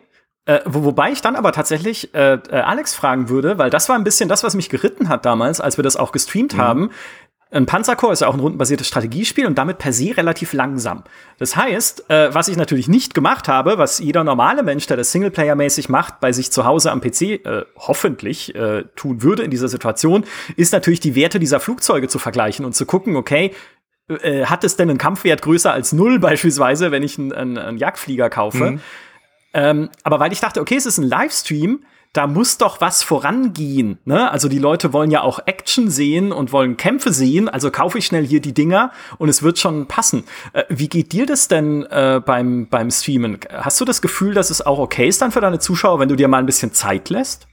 [SPEAKER 2] äh, wo, wobei ich dann aber tatsächlich äh, äh, Alex fragen würde, weil das war ein bisschen das, was mich geritten hat damals, als wir das auch gestreamt mhm. haben. ein Panzerkorps ist ja auch ein rundenbasiertes Strategiespiel und damit per se relativ langsam. Das heißt, äh, was ich natürlich nicht gemacht habe, was jeder normale Mensch, der das Singleplayer-mäßig macht, bei sich zu Hause am PC äh, hoffentlich äh, tun würde in dieser Situation, ist natürlich die Werte dieser Flugzeuge zu vergleichen und zu gucken, okay, äh, hat es denn einen Kampfwert größer als null beispielsweise, wenn ich einen, einen, einen Jagdflieger kaufe? Mhm. Ähm, aber weil ich dachte, okay, es ist ein Livestream, da muss doch was vorangehen. Ne? Also die Leute wollen ja auch Action sehen und wollen Kämpfe sehen. Also kaufe ich schnell hier die Dinger und es wird schon passen. Äh, wie geht dir das denn äh, beim, beim Streamen? Hast du das Gefühl, dass es auch okay ist dann für deine Zuschauer, wenn du dir mal ein bisschen Zeit lässt?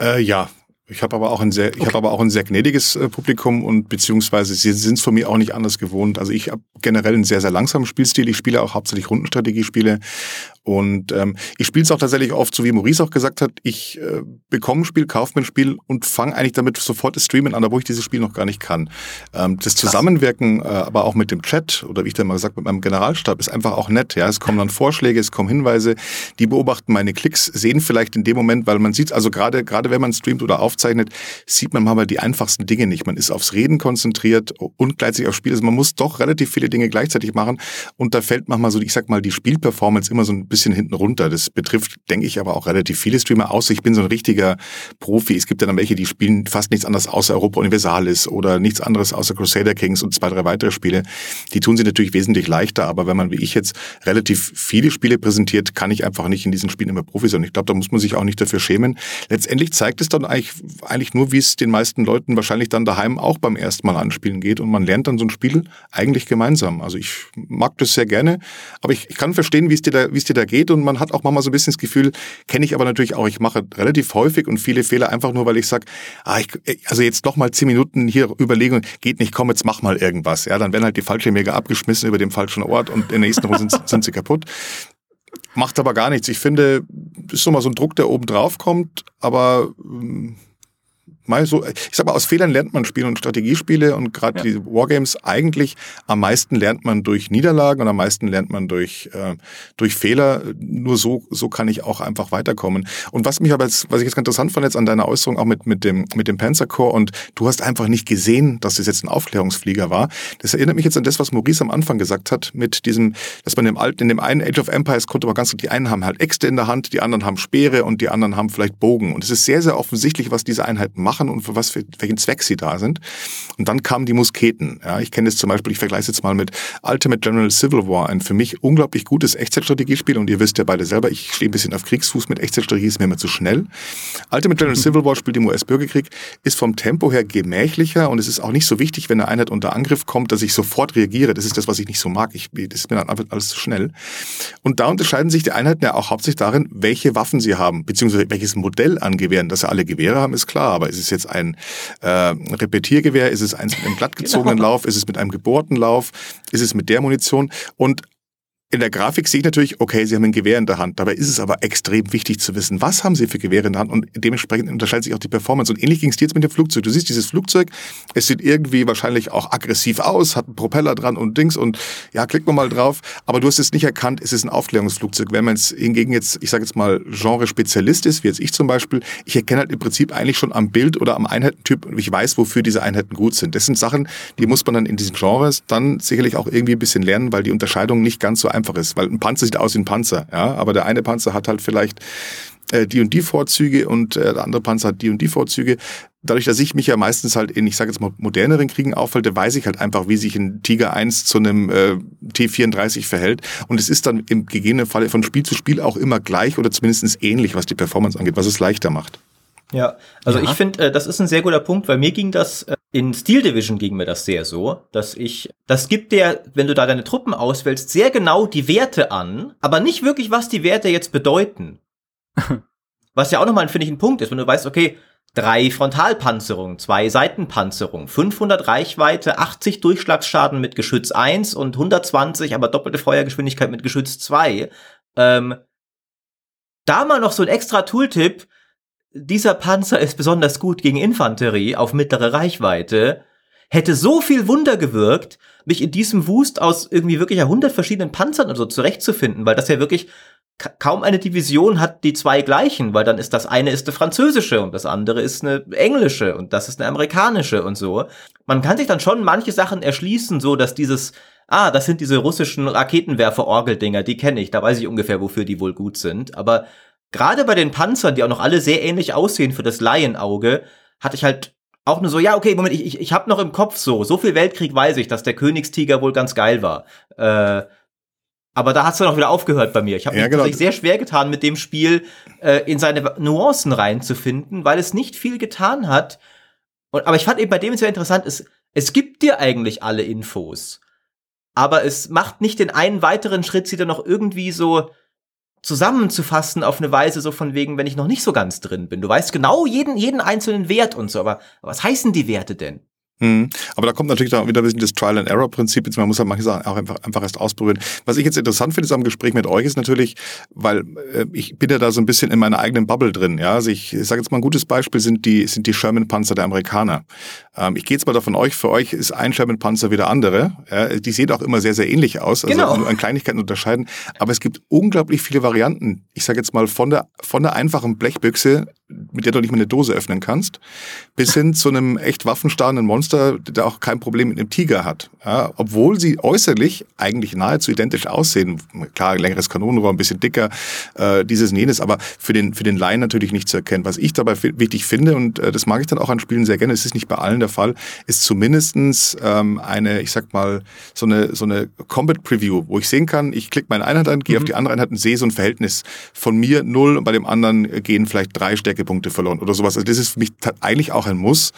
[SPEAKER 1] Äh, ja, ich habe aber auch ein sehr, ich habe aber auch ein sehr gnädiges äh, Publikum und beziehungsweise sie sind es von mir auch nicht anders gewohnt. Also ich habe generell einen sehr, sehr langsamen Spielstil. Ich spiele auch hauptsächlich Rundenstrategiespiele und ähm, ich spiele es auch tatsächlich oft, so wie Maurice auch gesagt hat, ich äh, bekomme ein Spiel, kaufe mir ein Spiel und fange eigentlich damit sofort das Streamen an, obwohl ich dieses Spiel noch gar nicht kann. Ähm, das Zusammenwirken, äh, aber auch mit dem Chat oder wie ich dann mal gesagt mit meinem Generalstab, ist einfach auch nett. Ja, Es kommen dann Vorschläge, es kommen Hinweise, die beobachten meine Klicks, sehen vielleicht in dem Moment, weil man sieht, also gerade gerade wenn man streamt oder aufzeichnet, sieht man mal die einfachsten Dinge nicht. Man ist aufs Reden konzentriert und gleichzeitig aufs Spiel. Also man muss doch relativ viele Dinge gleichzeitig machen und da fällt manchmal so, ich sag mal, die Spielperformance immer so ein bisschen bisschen hinten runter. Das betrifft, denke ich, aber auch relativ viele Streamer, außer ich bin so ein richtiger Profi. Es gibt dann welche, die spielen fast nichts anderes außer Europa Universalis oder nichts anderes außer Crusader Kings und zwei, drei weitere Spiele. Die tun sie natürlich wesentlich leichter, aber wenn man wie ich jetzt relativ viele Spiele präsentiert, kann ich einfach nicht in diesen Spielen immer Profi sein. Ich glaube, da muss man sich auch nicht dafür schämen. Letztendlich zeigt es dann eigentlich, eigentlich nur, wie es den meisten Leuten wahrscheinlich dann daheim auch beim ersten Mal anspielen geht und man lernt dann so ein Spiel eigentlich gemeinsam. Also ich mag das sehr gerne, aber ich, ich kann verstehen, wie es dir da, wie es dir da geht und man hat auch manchmal so ein bisschen das Gefühl, kenne ich aber natürlich auch, ich mache relativ häufig und viele Fehler einfach nur, weil ich sage, ah, ich, also jetzt noch mal zehn Minuten hier Überlegung, geht nicht, komm, jetzt mach mal irgendwas. Ja, dann werden halt die Fallschirmjäger abgeschmissen über den falschen Ort und in der nächsten Runde sind, sind sie kaputt. Macht aber gar nichts. Ich finde, ist so mal so ein Druck, der oben drauf kommt, aber ähm, mal so, ich sag mal, aus Fehlern lernt man Spiele und Strategiespiele und gerade ja. die Wargames eigentlich am meisten lernt man durch Niederlagen und am meisten lernt man durch, äh, durch Fehler. Nur so, so kann ich auch einfach weiterkommen. Und was mich aber jetzt, was ich jetzt ganz interessant fand jetzt an deiner Äußerung auch mit, mit dem, mit dem Panzerkorps und du hast einfach nicht gesehen, dass das jetzt ein Aufklärungsflieger war. Das erinnert mich jetzt an das, was Maurice am Anfang gesagt hat, mit diesem, dass man im alten, in dem einen Age of Empires konnte man ganz gut, die einen haben halt Äxte in der Hand, die anderen haben Speere und die anderen haben vielleicht Bogen. Und es ist sehr, sehr offensichtlich, was diese Einheiten machen machen und für was für welchen Zweck sie da sind. Und dann kamen die Musketen. Ja, ich kenne es zum Beispiel, ich vergleiche es jetzt mal mit Ultimate General Civil War, ein für mich unglaublich gutes Echtzeitstrategiespiel. Und ihr wisst ja beide selber, ich stehe ein bisschen auf Kriegsfuß mit Echtzeitstrategie, ist mir immer zu schnell. Ultimate General Civil War spielt im US-Bürgerkrieg, ist vom Tempo her gemächlicher und es ist auch nicht so wichtig, wenn eine Einheit unter Angriff kommt, dass ich sofort reagiere. Das ist das, was ich nicht so mag. Ich, das ist mir dann einfach alles zu schnell. Und da unterscheiden sich die Einheiten ja auch hauptsächlich darin, welche Waffen sie haben, beziehungsweise welches Modell an Gewehren. Dass sie alle Gewehre haben, ist klar, aber ist es jetzt ein äh, Repetiergewehr? Ist es eins mit einem glattgezogenen genau. Lauf? Ist es mit einem gebohrten Lauf? Ist es mit der Munition? Und in der Grafik sehe ich natürlich, okay, Sie haben ein Gewehr in der Hand. Dabei ist es aber extrem wichtig zu wissen, was haben Sie für Gewehre in der Hand und dementsprechend unterscheidet sich auch die Performance. Und ähnlich ging es dir jetzt mit dem Flugzeug. Du siehst dieses Flugzeug, es sieht irgendwie wahrscheinlich auch aggressiv aus, hat einen Propeller dran und Dings und ja, klick mal mal drauf. Aber du hast es nicht erkannt, es ist ein Aufklärungsflugzeug. Wenn man jetzt hingegen jetzt, ich sage jetzt mal, Genre-Spezialist ist, wie jetzt ich zum Beispiel, ich erkenne halt im Prinzip eigentlich schon am Bild oder am Einheitentyp und ich weiß, wofür diese Einheiten gut sind. Das sind Sachen, die muss man dann in diesen Genres dann sicherlich auch irgendwie ein bisschen lernen, weil die Unterscheidung nicht ganz so einfach ist, weil ein Panzer sieht aus wie ein Panzer, ja, aber der eine Panzer hat halt vielleicht äh, die und die Vorzüge und äh, der andere Panzer hat die und die Vorzüge. Dadurch, dass ich mich ja meistens halt in, ich sage jetzt mal, moderneren Kriegen aufhalte, weiß ich halt einfach, wie sich ein Tiger 1 zu einem äh, T34 verhält. Und es ist dann im gegebenen Falle von Spiel zu Spiel auch immer gleich oder zumindest ähnlich, was die Performance angeht, was es leichter macht.
[SPEAKER 3] Ja, also ja. ich finde, äh, das ist ein sehr guter Punkt, weil mir ging das, äh, in Steel Division ging mir das sehr so, dass ich, das gibt dir, wenn du da deine Truppen auswählst, sehr genau die Werte an, aber nicht wirklich, was die Werte jetzt bedeuten. was ja auch nochmal, finde ich, ein Punkt ist, wenn du weißt, okay, drei Frontalpanzerung, zwei Seitenpanzerung, 500 Reichweite, 80 Durchschlagsschaden mit Geschütz 1 und 120, aber doppelte Feuergeschwindigkeit mit Geschütz 2. Ähm, da mal noch so ein extra Tooltip, dieser Panzer ist besonders gut gegen Infanterie auf mittlere Reichweite, hätte so viel Wunder gewirkt, mich in diesem Wust aus irgendwie wirklich hundert verschiedenen Panzern und so zurechtzufinden, weil das ja wirklich kaum eine Division hat die zwei gleichen, weil dann ist das eine ist eine französische und das andere ist eine englische und das ist eine amerikanische und so. Man kann sich dann schon manche Sachen erschließen, so dass dieses ah, das sind diese russischen Raketenwerfer-Orgeldinger, die kenne ich, da weiß ich ungefähr, wofür die wohl gut sind. Aber gerade bei den Panzern, die auch noch alle sehr ähnlich aussehen für das Laienauge, hatte ich halt auch nur so, ja, okay, Moment, ich, ich, ich habe noch im Kopf so, so viel Weltkrieg weiß ich, dass der Königstiger wohl ganz geil war. Äh, aber da hat's dann auch wieder aufgehört bei mir. Ich habe ja, mich genau. sehr schwer getan, mit dem Spiel äh, in seine Nuancen reinzufinden, weil es nicht viel getan hat. Und, aber ich fand eben bei dem sehr interessant, es, es gibt dir eigentlich alle Infos aber es macht nicht den einen weiteren Schritt, sie dann noch irgendwie so zusammenzufassen auf eine Weise so von wegen, wenn ich noch nicht so ganz drin bin. Du weißt genau jeden, jeden einzelnen Wert und so, aber was heißen die Werte denn?
[SPEAKER 1] Mhm. Aber da kommt natürlich dann wieder ein bisschen das Trial-and-Error-Prinzip. Man muss halt manche Sachen auch einfach, einfach erst ausprobieren. Was ich jetzt interessant finde am Gespräch mit euch ist natürlich, weil äh, ich bin ja da so ein bisschen in meiner eigenen Bubble drin. Ja, also ich, ich sage jetzt mal ein gutes Beispiel sind die sind die Sherman-Panzer der Amerikaner. Ähm, ich gehe jetzt mal davon euch. Für euch ist ein Sherman-Panzer wie der andere. Ja, die sehen auch immer sehr sehr ähnlich aus. Also genau. an Kleinigkeiten unterscheiden. Aber es gibt unglaublich viele Varianten. Ich sage jetzt mal von der von der einfachen Blechbüchse mit der du nicht mal eine Dose öffnen kannst, bis hin zu einem echt waffenstarrenden Monster, der auch kein Problem mit einem Tiger hat. Ja, obwohl sie äußerlich eigentlich nahezu identisch aussehen. Klar, längeres Kanonenrohr, ein bisschen dicker, äh, dieses und jenes, aber für den, für den Laien natürlich nicht zu erkennen. Was ich dabei wichtig finde, und äh, das mag ich dann auch an Spielen sehr gerne, es ist nicht bei allen der Fall, ist zumindestens ähm, eine, ich sag mal, so eine, so eine Combat Preview, wo ich sehen kann, ich klicke meine Einheit an, gehe mhm. auf die andere Einheit und sehe so ein Verhältnis von mir null und bei dem anderen gehen vielleicht drei Stärke Stärkepunkte verloren oder sowas. Also das ist für mich eigentlich auch ein Muss,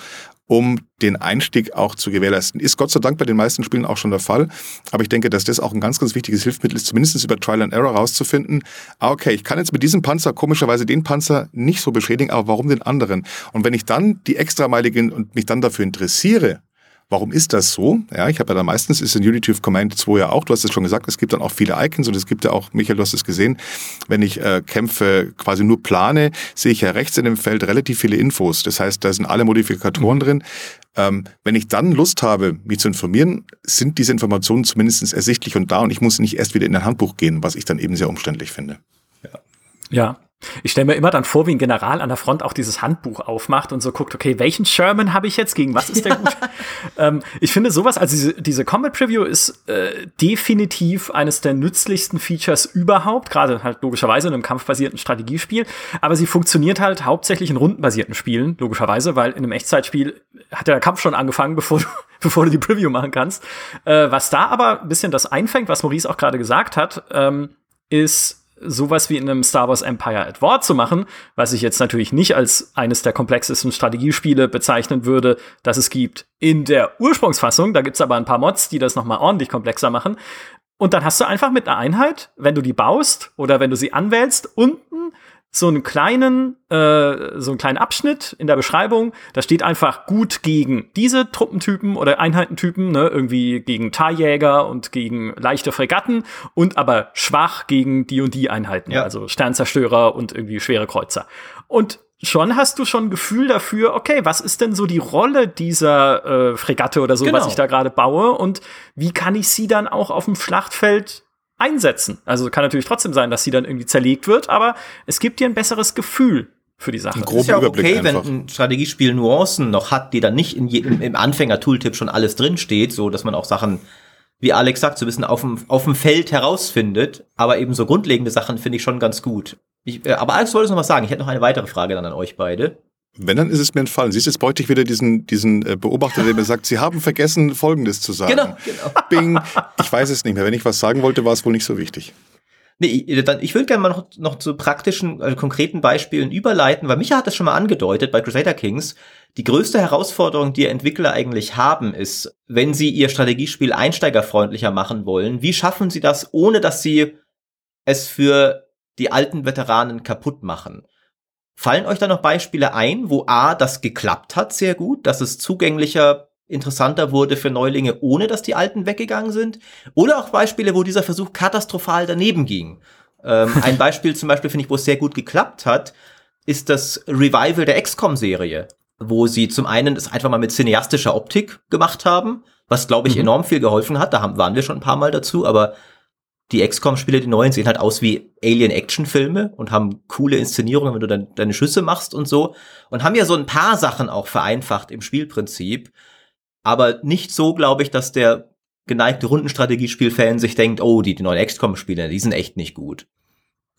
[SPEAKER 1] um den Einstieg auch zu gewährleisten. Ist Gott sei Dank bei den meisten Spielen auch schon der Fall. Aber ich denke, dass das auch ein ganz, ganz wichtiges Hilfsmittel ist, zumindest über Trial and Error rauszufinden. Ah, okay, ich kann jetzt mit diesem Panzer komischerweise den Panzer nicht so beschädigen, aber warum den anderen? Und wenn ich dann die Extrameile gehe und mich dann dafür interessiere, Warum ist das so? Ja, ich habe ja da meistens, ist in Unity of Command 2 ja auch, du hast es schon gesagt, es gibt dann auch viele Icons und es gibt ja auch, Michael, du hast es gesehen, wenn ich äh, Kämpfe quasi nur plane, sehe ich ja rechts in dem Feld relativ viele Infos. Das heißt, da sind alle Modifikatoren mhm. drin. Ähm, wenn ich dann Lust habe, mich zu informieren, sind diese Informationen zumindest ersichtlich und da und ich muss nicht erst wieder in ein Handbuch gehen, was ich dann eben sehr umständlich finde.
[SPEAKER 2] Ja. Ja, ich stelle mir immer dann vor, wie ein General an der Front auch dieses Handbuch aufmacht und so guckt, okay, welchen Sherman habe ich jetzt, gegen was ist der gut? ähm, ich finde sowas, also diese, diese Combat Preview ist äh, definitiv eines der nützlichsten Features überhaupt, gerade halt logischerweise in einem kampfbasierten Strategiespiel, aber sie funktioniert halt hauptsächlich in rundenbasierten Spielen, logischerweise, weil in einem Echtzeitspiel hat der Kampf schon angefangen, bevor du, bevor du die Preview machen kannst. Äh, was da aber ein bisschen das einfängt, was Maurice auch gerade gesagt hat, ähm, ist sowas wie in einem Star Wars Empire at War zu machen, was ich jetzt natürlich nicht als eines der komplexesten Strategiespiele bezeichnen würde, das es gibt in der Ursprungsfassung. Da gibt's aber ein paar Mods, die das nochmal ordentlich komplexer machen. Und dann hast du einfach mit einer Einheit, wenn du die baust oder wenn du sie anwählst, unten so einen kleinen, äh, so einen kleinen Abschnitt in der Beschreibung. Da steht einfach gut gegen diese Truppentypen oder Einheitentypen, ne, irgendwie gegen Tarjäger und gegen leichte Fregatten und aber schwach gegen die und die Einheiten, ja. also Sternzerstörer und irgendwie schwere Kreuzer. Und schon hast du schon ein Gefühl dafür, okay, was ist denn so die Rolle dieser äh, Fregatte oder so, genau. was ich da gerade baue und wie kann ich sie dann auch auf dem Schlachtfeld einsetzen. Also kann natürlich trotzdem sein, dass sie dann irgendwie zerlegt wird, aber es gibt dir ein besseres Gefühl für die Sache. Ein
[SPEAKER 3] groben ist ja auch okay, einfach. wenn ein Strategiespiel Nuancen noch hat, die dann nicht in jedem, im Anfänger-Tooltip schon alles drin steht, so dass man auch Sachen, wie Alex sagt, so ein bisschen auf dem, auf dem Feld herausfindet. Aber eben so grundlegende Sachen finde ich schon ganz gut. Ich, äh, aber Alex wollte noch was sagen. Ich hätte noch eine weitere Frage dann an euch beide.
[SPEAKER 1] Wenn, dann ist es mir entfallen. Siehst du, jetzt bräuchte ich wieder diesen, diesen äh, Beobachter, der mir sagt, Sie haben vergessen, Folgendes zu sagen. Genau, genau. Bing. Ich weiß es nicht mehr. Wenn ich was sagen wollte, war es wohl nicht so wichtig.
[SPEAKER 3] Nee, ich, dann, ich würde gerne mal noch, noch zu praktischen, also konkreten Beispielen überleiten, weil Micha hat das schon mal angedeutet bei Crusader Kings. Die größte Herausforderung, die Entwickler eigentlich haben, ist, wenn sie ihr Strategiespiel einsteigerfreundlicher machen wollen, wie schaffen sie das, ohne dass sie es für die alten Veteranen kaputt machen? Fallen euch da noch Beispiele ein, wo A, das geklappt hat sehr gut, dass es zugänglicher, interessanter wurde für Neulinge, ohne dass die Alten weggegangen sind? Oder auch Beispiele, wo dieser Versuch katastrophal daneben ging? Ähm, ein Beispiel zum Beispiel, finde ich, wo es sehr gut geklappt hat, ist das Revival der XCOM-Serie, wo sie zum einen es einfach mal mit cineastischer Optik gemacht haben, was, glaube ich, mhm. enorm viel geholfen hat. Da haben, waren wir schon ein paar Mal dazu, aber die XCOM-Spiele, die neuen, sehen halt aus wie Alien-Action-Filme und haben coole Inszenierungen, wenn du dann deine Schüsse machst und so. Und haben ja so ein paar Sachen auch vereinfacht im Spielprinzip. Aber nicht so, glaube ich, dass der geneigte Rundenstrategiespiel-Fan sich denkt, oh, die, die neuen XCOM-Spiele, die sind echt nicht gut.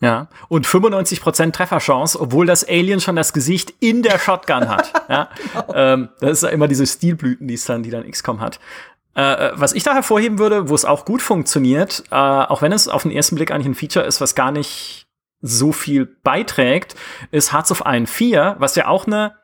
[SPEAKER 2] Ja, und 95% Trefferchance, obwohl das Alien schon das Gesicht in der Shotgun hat. ja, genau. ähm, das ist ja immer diese Stilblüten, die es dann, die dann XCOM hat. Äh, äh, was ich da hervorheben würde, wo es auch gut funktioniert, äh, auch wenn es auf den ersten Blick eigentlich ein Feature ist, was gar nicht so viel beiträgt, ist Hearts of Iron 4, was ja auch eine,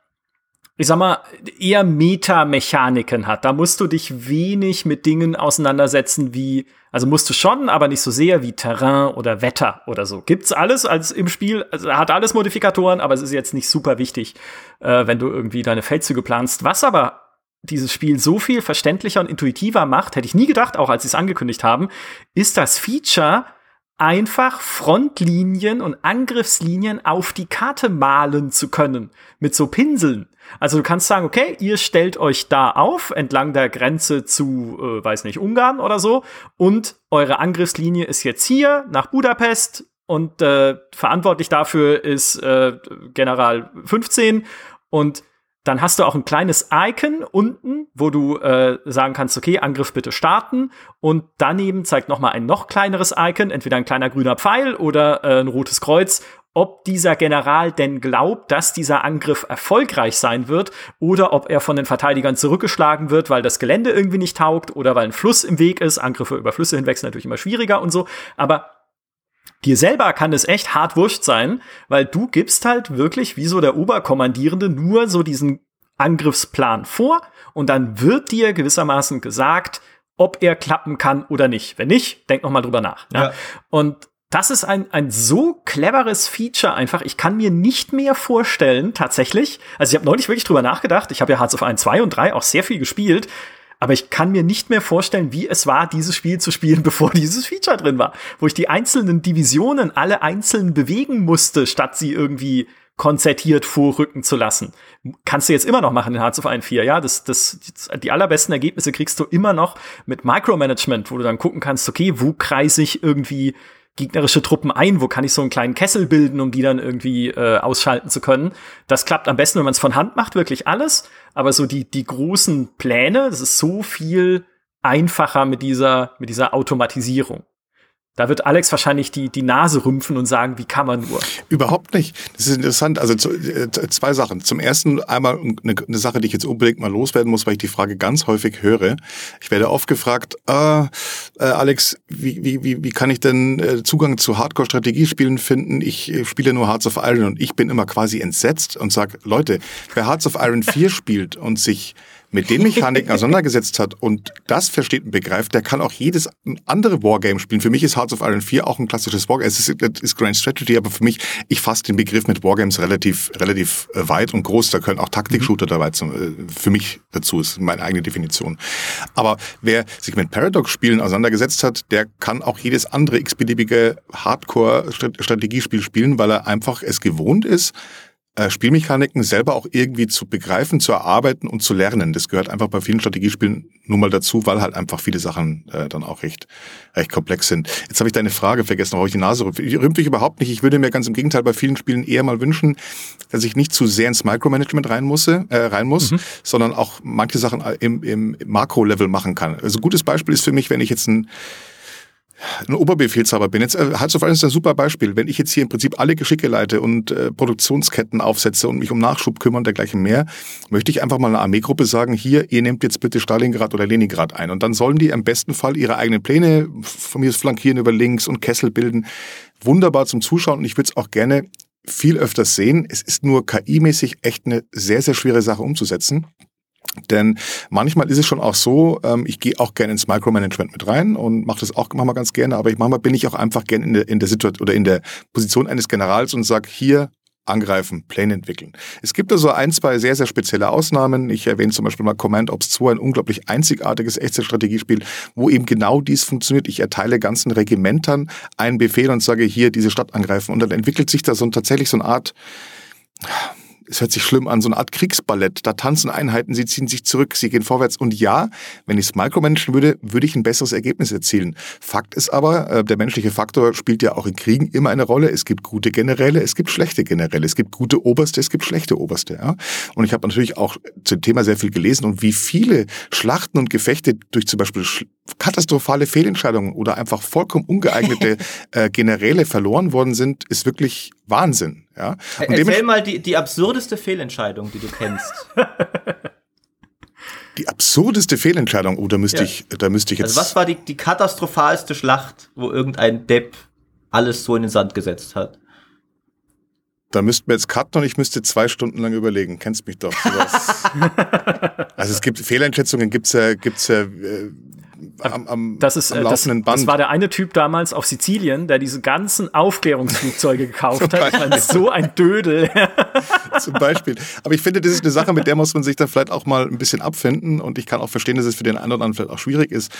[SPEAKER 2] ich sag mal, eher Meta-Mechaniken hat. Da musst du dich wenig mit Dingen auseinandersetzen wie, also musst du schon, aber nicht so sehr wie Terrain oder Wetter oder so. Gibt's alles als im Spiel, also hat alles Modifikatoren, aber es ist jetzt nicht super wichtig, äh, wenn du irgendwie deine Feldzüge planst. Was aber dieses Spiel so viel verständlicher und intuitiver macht, hätte ich nie gedacht, auch als sie es angekündigt haben, ist das Feature, einfach Frontlinien und Angriffslinien auf die Karte malen zu können. Mit so Pinseln. Also du kannst sagen, okay, ihr stellt euch da auf, entlang der Grenze zu, äh, weiß nicht, Ungarn oder so, und eure Angriffslinie ist jetzt hier nach Budapest und äh, verantwortlich dafür ist äh, General 15 und dann hast du auch ein kleines Icon unten, wo du äh, sagen kannst, okay, Angriff bitte starten. Und daneben zeigt noch mal ein noch kleineres Icon, entweder ein kleiner grüner Pfeil oder äh, ein rotes Kreuz, ob dieser General denn glaubt, dass dieser Angriff erfolgreich sein wird oder ob er von den Verteidigern zurückgeschlagen wird, weil das Gelände irgendwie nicht taugt oder weil ein Fluss im Weg ist. Angriffe über Flüsse hinweg sind natürlich immer schwieriger und so. Aber Dir selber kann es echt hart wurscht sein, weil du gibst halt wirklich wie so der Oberkommandierende nur so diesen Angriffsplan vor und dann wird dir gewissermaßen gesagt, ob er klappen kann oder nicht. Wenn nicht, denk noch mal drüber nach. Ja. ja. Und das ist ein, ein so cleveres Feature einfach. Ich kann mir nicht mehr vorstellen, tatsächlich. Also ich habe neulich wirklich drüber nachgedacht. Ich habe ja Hearts of 1, 2 und 3 auch sehr viel gespielt. Aber ich kann mir nicht mehr vorstellen, wie es war, dieses Spiel zu spielen, bevor dieses Feature drin war. Wo ich die einzelnen Divisionen alle einzeln bewegen musste, statt sie irgendwie konzertiert vorrücken zu lassen. Kannst du jetzt immer noch machen in Hearts of Iron 4, ja? Das, das, die allerbesten Ergebnisse kriegst du immer noch mit Micromanagement, wo du dann gucken kannst, okay, wo kreise ich irgendwie gegnerische Truppen ein, wo kann ich so einen kleinen Kessel bilden, um die dann irgendwie äh, ausschalten zu können. Das klappt am besten, wenn man es von Hand macht, wirklich alles. Aber so die, die großen Pläne, das ist so viel einfacher mit dieser, mit dieser Automatisierung. Da wird Alex wahrscheinlich die, die Nase rümpfen und sagen, wie kann man nur?
[SPEAKER 1] Überhaupt nicht. Das ist interessant. Also äh, zwei Sachen. Zum ersten einmal eine, eine, Sache, die ich jetzt unbedingt mal loswerden muss, weil ich die Frage ganz häufig höre. Ich werde oft gefragt, äh, äh, Alex, wie, wie, wie, wie kann ich denn äh, Zugang zu Hardcore-Strategiespielen finden? Ich äh, spiele nur Hearts of Iron und ich bin immer quasi entsetzt und sage, Leute, wer Hearts of Iron 4 spielt und sich mit den Mechaniken auseinandergesetzt hat und das versteht und begreift, der kann auch jedes andere Wargame spielen. Für mich ist Hearts of Iron 4 auch ein klassisches Wargame. Es ist, ist Grand Strategy, aber für mich, ich fasse den Begriff mit Wargames relativ, relativ äh, weit und groß. Da können auch Taktik-Shooter mhm. dabei zum, äh, für mich dazu, ist meine eigene Definition. Aber wer sich mit Paradox-Spielen auseinandergesetzt hat, der kann auch jedes andere x-beliebige Hardcore-Strategiespiel spielen, weil er einfach es gewohnt ist, Spielmechaniken selber auch irgendwie zu begreifen, zu erarbeiten und zu lernen. Das gehört einfach bei vielen Strategiespielen nun mal dazu, weil halt einfach viele Sachen äh, dann auch recht, recht komplex sind. Jetzt habe ich deine Frage vergessen, warum ich die Nase rümpfe. Rümpft mich überhaupt nicht. Ich würde mir ganz im Gegenteil bei vielen Spielen eher mal wünschen, dass ich nicht zu sehr ins Micromanagement rein, muss, äh, rein muss, mhm. sondern auch manche Sachen im, im Makro-Level machen kann. Also gutes Beispiel ist für mich, wenn ich jetzt ein ein Oberbefehlshaber bin. Jetzt äh, Hearts of Iron ist ein super Beispiel. Wenn ich jetzt hier im Prinzip alle Geschicke leite und äh, Produktionsketten aufsetze und mich um Nachschub kümmere und dergleichen mehr, möchte ich einfach mal einer Armeegruppe sagen, hier, ihr nehmt jetzt bitte Stalingrad oder Leningrad ein. Und dann sollen die im besten Fall ihre eigenen Pläne von mir flankieren über links und Kessel bilden. Wunderbar zum Zuschauen und ich würde es auch gerne viel öfters sehen. Es ist nur KI-mäßig echt eine sehr, sehr schwere Sache umzusetzen. Denn manchmal ist es schon auch so, ähm, ich gehe auch gerne ins Micromanagement mit rein und mache das auch manchmal ganz gerne, aber ich, manchmal bin ich auch einfach gerne in der, in der Situation oder in der Position eines Generals und sage, hier angreifen, Pläne entwickeln. Es gibt also ein, zwei sehr, sehr spezielle Ausnahmen. Ich erwähne zum Beispiel mal Command Ops 2, ein unglaublich einzigartiges Echtzeitstrategiespiel, wo eben genau dies funktioniert. Ich erteile ganzen Regimentern einen Befehl und sage, hier diese Stadt angreifen. Und dann entwickelt sich da so ein, tatsächlich so eine Art es hört sich schlimm an, so eine Art Kriegsballett. Da tanzen Einheiten, sie ziehen sich zurück, sie gehen vorwärts. Und ja, wenn ich es micromanagen würde, würde ich ein besseres Ergebnis erzielen. Fakt ist aber, äh, der menschliche Faktor spielt ja auch in Kriegen immer eine Rolle. Es gibt gute Generäle, es gibt schlechte Generäle, es gibt gute Oberste, es gibt schlechte Oberste. Ja? Und ich habe natürlich auch zum Thema sehr viel gelesen und wie viele Schlachten und Gefechte durch zum Beispiel katastrophale Fehlentscheidungen oder einfach vollkommen ungeeignete äh, Generäle verloren worden sind, ist wirklich Wahnsinn. Ja?
[SPEAKER 3] Und Erzähl mal die, die absurdeste Fehlentscheidung, die du kennst.
[SPEAKER 1] die absurdeste Fehlentscheidung, oh, da müsste ja. ich, da müsste ich
[SPEAKER 3] also jetzt. Also was war die, die katastrophalste Schlacht, wo irgendein Depp alles so in den Sand gesetzt hat?
[SPEAKER 1] Da müssten wir jetzt cutten und ich müsste zwei Stunden lang überlegen. Kennst mich doch. Also es gibt Fehleinschätzungen, gibt's ja, gibt's ja äh,
[SPEAKER 2] am, am, das ist, am äh, laufenden das, Band. Das war der eine Typ damals auf Sizilien, der diese ganzen Aufklärungsflugzeuge gekauft hat. Ich meine, so ein Dödel.
[SPEAKER 1] Zum Beispiel. Aber ich finde, das ist eine Sache, mit der muss man sich dann vielleicht auch mal ein bisschen abfinden. Und ich kann auch verstehen, dass es für den einen oder anderen vielleicht auch schwierig ist.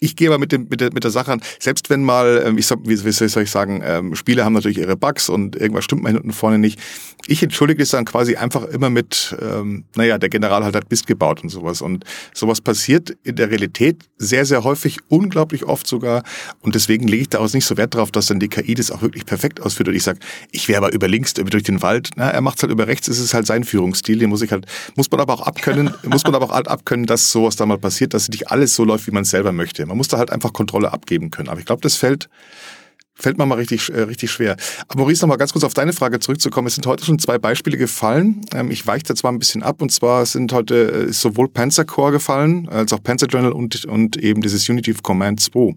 [SPEAKER 1] Ich gehe aber mit, dem, mit, der, mit der Sache an, selbst wenn mal, ähm, ich sag, wie, wie soll ich sagen, ähm, Spiele haben natürlich ihre Bugs und irgendwas stimmt mal hinten und vorne nicht. Ich entschuldige es dann quasi einfach immer mit, ähm, naja, der General hat halt Mist gebaut und sowas. Und sowas passiert in der Realität sehr, sehr häufig, unglaublich oft sogar. Und deswegen lege ich da auch nicht so Wert darauf, dass dann die KI das auch wirklich perfekt ausführt. Und ich sage, ich wäre aber über links, durch den Wald. Na, er macht es halt über rechts, ist es halt sein Führungsstil. Den muss ich halt, muss man aber auch abkönnen, muss man aber auch halt abkönnen, dass sowas da mal passiert, dass nicht alles so läuft, wie man es selber möchte. Man muss da halt einfach Kontrolle abgeben können. Aber ich glaube, das fällt fällt mir mal richtig, äh, richtig schwer. Aber Maurice, noch mal ganz kurz auf deine Frage zurückzukommen. Es sind heute schon zwei Beispiele gefallen. Ähm, ich weiche da zwar ein bisschen ab, und zwar sind heute äh, sowohl Panzer Core gefallen, als auch Panzer Journal und, und eben dieses Unity Command 2.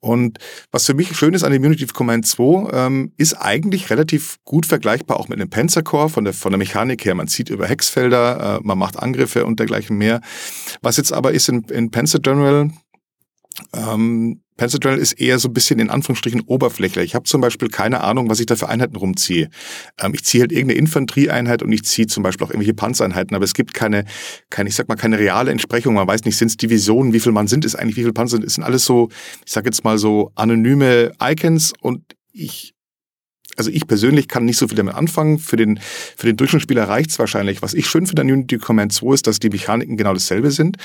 [SPEAKER 1] Und was für mich schön ist an dem Unity Command 2, ähm, ist eigentlich relativ gut vergleichbar auch mit einem Panzer Core von der, von der Mechanik her. Man zieht über Hexfelder, äh, man macht Angriffe und dergleichen mehr. Was jetzt aber ist in, in Panzer General, ähm, Journal ist eher so ein bisschen in Anführungsstrichen oberflächlich. Ich habe zum Beispiel keine Ahnung, was ich da für Einheiten rumziehe. Ähm, ich ziehe halt irgendeine Infanterieeinheit und ich ziehe zum Beispiel auch irgendwelche Panzereinheiten, aber es gibt keine, keine, ich sag mal, keine reale Entsprechung. Man weiß nicht, sind es Divisionen, wie viel man sind, ist eigentlich, wie viel Panzer sind. Es sind alles so, ich sag jetzt mal so anonyme Icons und ich also ich persönlich kann nicht so viel damit anfangen. Für den, für den Durchschnittsspieler reicht's wahrscheinlich. Was ich schön finde an Unity Command 2 ist, dass die Mechaniken genau dasselbe sind.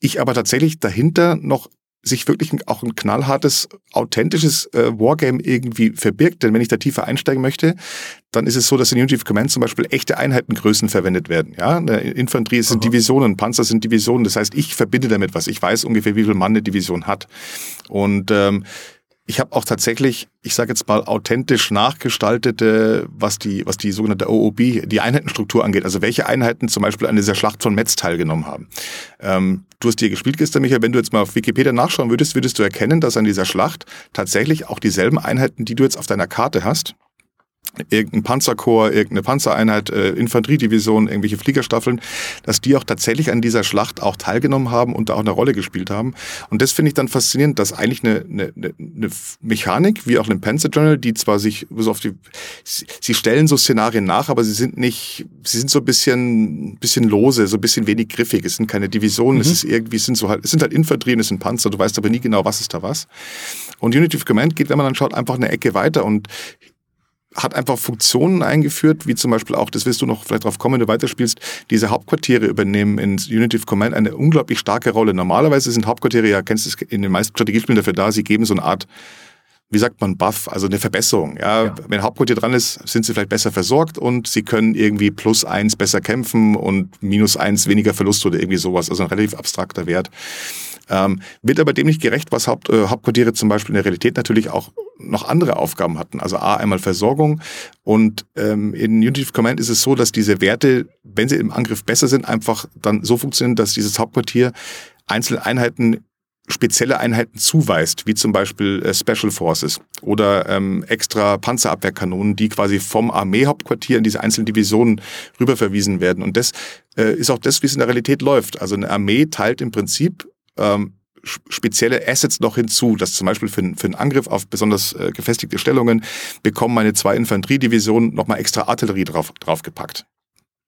[SPEAKER 1] Ich aber tatsächlich dahinter noch sich wirklich auch ein knallhartes, authentisches äh, Wargame irgendwie verbirgt. Denn wenn ich da tiefer einsteigen möchte, dann ist es so, dass in Unity of Command zum Beispiel echte Einheitengrößen verwendet werden. Ja, eine Infanterie sind Aha. Divisionen, Panzer sind Divisionen. Das heißt, ich verbinde damit was. Ich weiß ungefähr, wie viel Mann eine Division hat. Und ähm, ich habe auch tatsächlich, ich sage jetzt mal, authentisch nachgestaltete, was die, was die sogenannte OOB, die Einheitenstruktur angeht. Also welche Einheiten zum Beispiel an dieser Schlacht von Metz teilgenommen haben. Ähm, du hast hier gespielt gestern, Michael. Wenn du jetzt mal auf Wikipedia nachschauen würdest, würdest du erkennen, dass an dieser Schlacht tatsächlich auch dieselben Einheiten, die du jetzt auf deiner Karte hast, irgendein Panzerkorps, irgendeine Panzereinheit, äh, Infanteriedivision, irgendwelche Fliegerstaffeln, dass die auch tatsächlich an dieser Schlacht auch teilgenommen haben und da auch eine Rolle gespielt haben. Und das finde ich dann faszinierend, dass eigentlich eine, eine, eine Mechanik, wie auch ein Panzer Journal, die zwar sich so auf die, sie stellen so Szenarien nach, aber sie sind nicht, sie sind so ein bisschen, bisschen lose, so ein bisschen wenig griffig. Es sind keine Divisionen, mhm. es ist irgendwie, es sind so halt, es sind halt Infanterie und es sind Panzer, du weißt aber nie genau, was ist da was. Und Unity of Command geht, wenn man dann schaut, einfach eine Ecke weiter und hat einfach Funktionen eingeführt, wie zum Beispiel auch, das wirst du noch vielleicht drauf kommen, wenn du weiterspielst, diese Hauptquartiere übernehmen in Unity of Command eine unglaublich starke Rolle. Normalerweise sind Hauptquartiere, ja, kennst du es in den meisten Strategiespielen dafür da, sie geben so eine Art wie sagt man, Buff, also eine Verbesserung. Ja, ja. Wenn Hauptquartier dran ist, sind sie vielleicht besser versorgt und sie können irgendwie plus eins besser kämpfen und minus eins weniger Verlust oder irgendwie sowas. Also ein relativ abstrakter Wert. Ähm, wird aber dem nicht gerecht, was Haupt, äh, Hauptquartiere zum Beispiel in der Realität natürlich auch noch andere Aufgaben hatten. Also A, einmal Versorgung und ähm, in Unity of Command ist es so, dass diese Werte, wenn sie im Angriff besser sind, einfach dann so funktionieren, dass dieses Hauptquartier einzelne Einheiten spezielle Einheiten zuweist, wie zum Beispiel äh, Special Forces oder ähm, extra Panzerabwehrkanonen, die quasi vom Armeehauptquartier in diese einzelnen Divisionen rüberverwiesen werden. Und das äh, ist auch das, wie es in der Realität läuft. Also eine Armee teilt im Prinzip ähm, spezielle Assets noch hinzu, dass zum Beispiel für, für einen Angriff auf besonders äh, gefestigte Stellungen bekommen meine zwei Infanteriedivisionen nochmal extra Artillerie drauf, draufgepackt.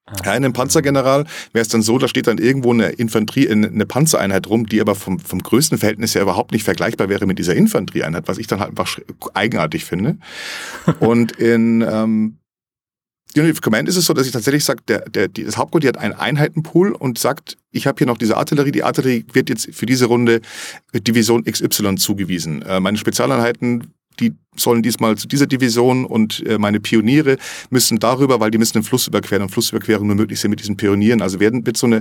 [SPEAKER 1] Ah. Ja, in einem Panzergeneral wäre es dann so, da steht dann irgendwo eine Infanterie, eine Panzereinheit rum, die aber vom, vom größten Verhältnis ja überhaupt nicht vergleichbar wäre mit dieser Infanterieeinheit, was ich dann halt einfach eigenartig finde. Und in ähm, Unity of Command ist es so, dass ich tatsächlich sage, der, der, das Hauptquartier hat einen Einheitenpool und sagt, ich habe hier noch diese Artillerie, die Artillerie wird jetzt für diese Runde Division XY zugewiesen. Äh, meine Spezialeinheiten die sollen diesmal zu dieser Division und äh, meine Pioniere müssen darüber, weil die müssen den Fluss überqueren und Flussüberquerung nur möglich sind mit diesen Pionieren. Also werden wird so eine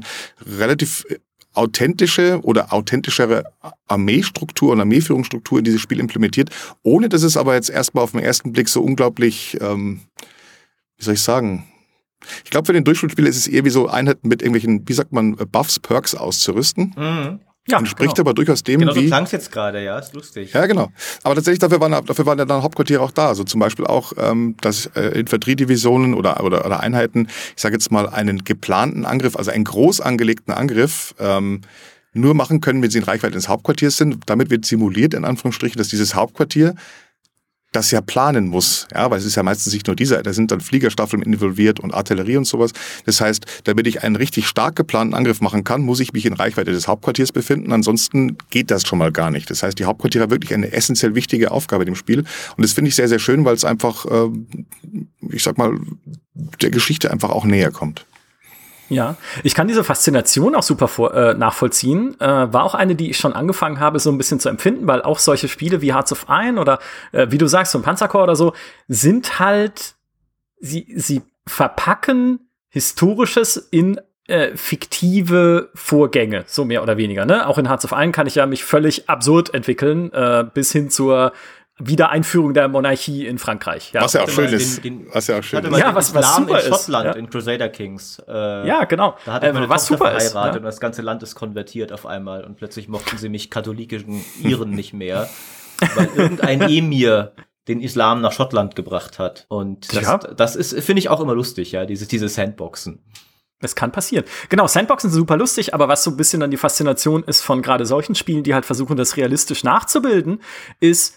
[SPEAKER 1] relativ äh, authentische oder authentischere Armeestruktur und Armeeführungsstruktur in dieses Spiel implementiert, ohne dass es aber jetzt erstmal auf den ersten Blick so unglaublich ähm, wie soll ich sagen, ich glaube, für den Durchschnittsspieler ist es eher wie so Einheiten mit irgendwelchen, wie sagt man, Buffs, Perks auszurüsten. Mhm. Ja, Entspricht genau. aber durchaus dem,
[SPEAKER 3] genau,
[SPEAKER 1] wie...
[SPEAKER 3] Genau, so jetzt gerade, ja, ist lustig.
[SPEAKER 1] Ja, genau. Aber tatsächlich, dafür waren, dafür waren ja dann Hauptquartiere auch da. Also zum Beispiel auch, ähm, dass äh, Infanteriedivisionen oder, oder, oder Einheiten, ich sage jetzt mal, einen geplanten Angriff, also einen groß angelegten Angriff, ähm, nur machen können, wenn sie in Reichweite des Hauptquartiers sind. Damit wird simuliert, in Anführungsstrichen, dass dieses Hauptquartier das ja planen muss, ja, weil es ist ja meistens nicht nur dieser, da sind dann Fliegerstaffeln involviert und Artillerie und sowas. Das heißt, damit ich einen richtig stark geplanten Angriff machen kann, muss ich mich in Reichweite des Hauptquartiers befinden, ansonsten geht das schon mal gar nicht. Das heißt, die Hauptquartiere haben wirklich eine essentiell wichtige Aufgabe im Spiel und das finde ich sehr, sehr schön, weil es einfach, äh, ich sag mal, der Geschichte einfach auch näher kommt.
[SPEAKER 2] Ja, ich kann diese Faszination auch super vor, äh, nachvollziehen. Äh, war auch eine, die ich schon angefangen habe, so ein bisschen zu empfinden, weil auch solche Spiele wie Hearts of Iron oder äh, wie du sagst, so ein Panzerkorps oder so, sind halt, sie, sie verpacken Historisches in äh, fiktive Vorgänge, so mehr oder weniger. Ne? Auch in Hearts of Iron kann ich ja mich völlig absurd entwickeln, äh, bis hin zur Wiedereinführung der Monarchie in Frankreich.
[SPEAKER 1] Ja. Was ja auch schön ist. was ja auch schön ist.
[SPEAKER 3] Ja, was, was super in Schottland, ja. in Crusader Kings.
[SPEAKER 2] Äh, ja, genau.
[SPEAKER 3] Da hat er äh, was super verheiratet ist, ja. und das ganze Land ist konvertiert auf einmal und plötzlich mochten sie mich katholischen Iren nicht mehr, weil irgendein Emir den Islam nach Schottland gebracht hat. Und das, ja. das ist, finde ich auch immer lustig, ja, diese, diese Sandboxen.
[SPEAKER 2] Es kann passieren. Genau, Sandboxen sind super lustig, aber was so ein bisschen dann die Faszination ist von gerade solchen Spielen, die halt versuchen, das realistisch nachzubilden, ist,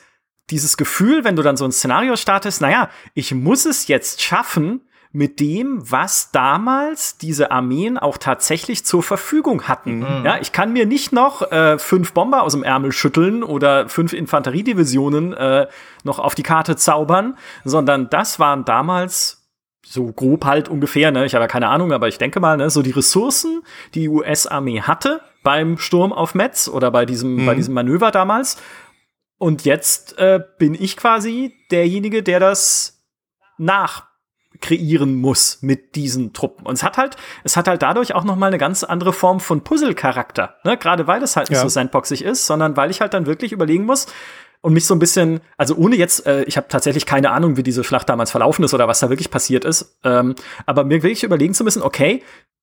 [SPEAKER 2] dieses Gefühl, wenn du dann so ein Szenario startest, naja, ich muss es jetzt schaffen, mit dem, was damals diese Armeen auch tatsächlich zur Verfügung hatten. Mhm. Ja, ich kann mir nicht noch äh, fünf Bomber aus dem Ärmel schütteln oder fünf Infanteriedivisionen äh, noch auf die Karte zaubern, sondern das waren damals so grob halt ungefähr, ne? Ich habe ja keine Ahnung, aber ich denke mal, ne, so die Ressourcen, die US-Armee hatte beim Sturm auf Metz oder bei diesem, mhm. bei diesem Manöver damals. Und jetzt äh, bin ich quasi derjenige, der das nachkreieren muss mit diesen Truppen. Und es hat halt, es hat halt dadurch auch noch mal eine ganz andere Form von Puzzle-Charakter. Ne? Gerade weil es halt nicht ja. so sandboxig ist, sondern weil ich halt dann wirklich überlegen muss, und mich so ein bisschen, also ohne jetzt, äh, ich habe tatsächlich keine Ahnung, wie diese Schlacht damals verlaufen ist oder was da wirklich passiert ist, ähm, aber mir wirklich überlegen zu müssen, okay,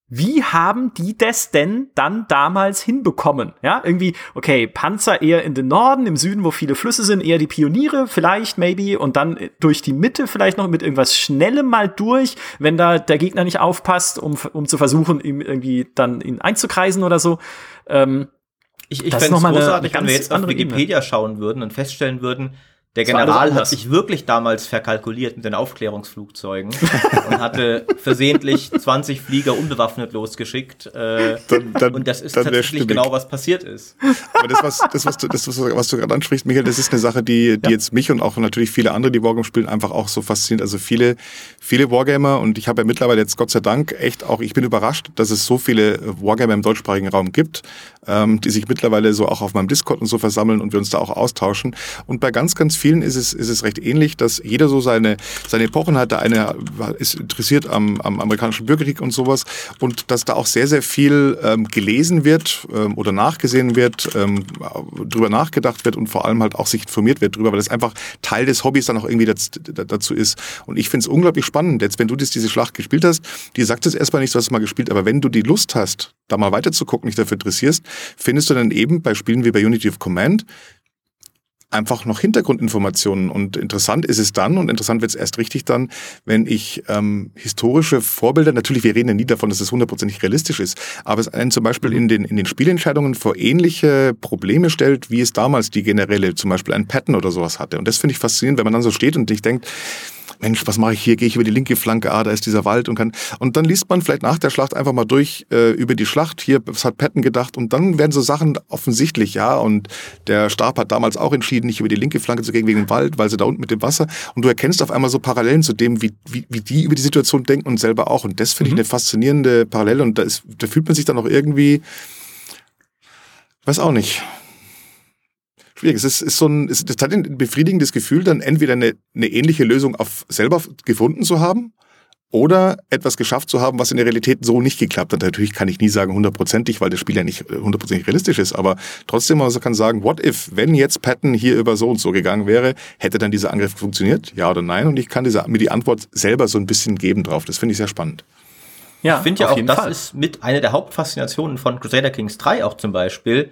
[SPEAKER 2] wie haben die das denn dann damals hinbekommen? Ja, irgendwie, okay, Panzer eher in den Norden, im Süden, wo viele Flüsse sind, eher die Pioniere, vielleicht, maybe, und dann durch die Mitte vielleicht noch mit irgendwas Schnellem mal durch, wenn da der Gegner nicht aufpasst, um, um zu versuchen, ihm irgendwie dann ihn einzukreisen oder so. Ähm,
[SPEAKER 3] ich ich fände es großartig, wenn wir jetzt auf Wikipedia Ebene. schauen würden und feststellen würden, der General hat sich wirklich damals verkalkuliert mit den Aufklärungsflugzeugen und hatte versehentlich 20 Flieger unbewaffnet losgeschickt. Äh, dann, dann, und das ist tatsächlich genau, was passiert ist.
[SPEAKER 1] Aber das, was, das, was du, das, was du gerade ansprichst, Michael, das ist eine Sache, die, die ja. jetzt mich und auch natürlich viele andere, die Wargame spielen, einfach auch so fasziniert. Also viele, viele Wargamer und ich habe ja mittlerweile jetzt Gott sei Dank echt auch, ich bin überrascht, dass es so viele Wargamer im deutschsprachigen Raum gibt, ähm, die sich mittlerweile so auch auf meinem Discord und so versammeln und wir uns da auch austauschen. Und bei ganz, ganz vielen ist es, ist es recht ähnlich, dass jeder so seine, seine Epochen hat. Der eine ist interessiert am, am amerikanischen Bürgerkrieg und sowas. Und dass da auch sehr, sehr viel ähm, gelesen wird ähm, oder nachgesehen wird, ähm, drüber nachgedacht wird und vor allem halt auch sich informiert wird drüber, weil das einfach Teil des Hobbys dann auch irgendwie das, dazu ist. Und ich finde es unglaublich spannend. Jetzt, wenn du das, diese Schlacht gespielt hast, die sagt es erstmal nicht, du hast es mal gespielt, aber wenn du die Lust hast, da mal weiter zu gucken, dich dafür interessierst, findest du dann eben bei Spielen wie bei Unity of Command einfach noch Hintergrundinformationen. Und interessant ist es dann, und interessant wird es erst richtig dann, wenn ich ähm, historische Vorbilder, natürlich, wir reden ja nie davon, dass es hundertprozentig realistisch ist, aber es einen zum Beispiel in den, in den Spielentscheidungen vor ähnliche Probleme stellt, wie es damals die Generäle, zum Beispiel ein Patton oder sowas hatte. Und das finde ich faszinierend, wenn man dann so steht und sich denkt, Mensch, was mache ich hier? Gehe ich über die linke Flanke? Ah, da ist dieser Wald und kann. Und dann liest man vielleicht nach der Schlacht einfach mal durch äh, über die Schlacht. Hier, was hat Patton gedacht? Und dann werden so Sachen offensichtlich, ja. Und der Stab hat damals auch entschieden, nicht über die linke Flanke zu gehen wegen dem Wald, weil sie da unten mit dem Wasser. Und du erkennst auf einmal so Parallelen zu dem, wie, wie, wie die über die Situation denken und selber auch. Und das finde mhm. ich eine faszinierende Parallele. Und da, ist, da fühlt man sich dann auch irgendwie, weiß auch nicht schwierig. Es ist, ist so ein, es, das hat ein befriedigendes Gefühl, dann entweder eine, eine ähnliche Lösung auf selber gefunden zu haben oder etwas geschafft zu haben, was in der Realität so nicht geklappt hat. Natürlich kann ich nie sagen hundertprozentig, weil das Spiel ja nicht hundertprozentig realistisch ist, aber trotzdem man kann sagen, what if, wenn jetzt Patton hier über so und so gegangen wäre, hätte dann dieser Angriff funktioniert? Ja oder nein? Und ich kann diese, mir die Antwort selber so ein bisschen geben drauf. Das finde ich sehr spannend.
[SPEAKER 3] Ja, ich finde ja auch, das Fall. ist mit einer der Hauptfaszinationen von Crusader Kings 3 auch zum Beispiel,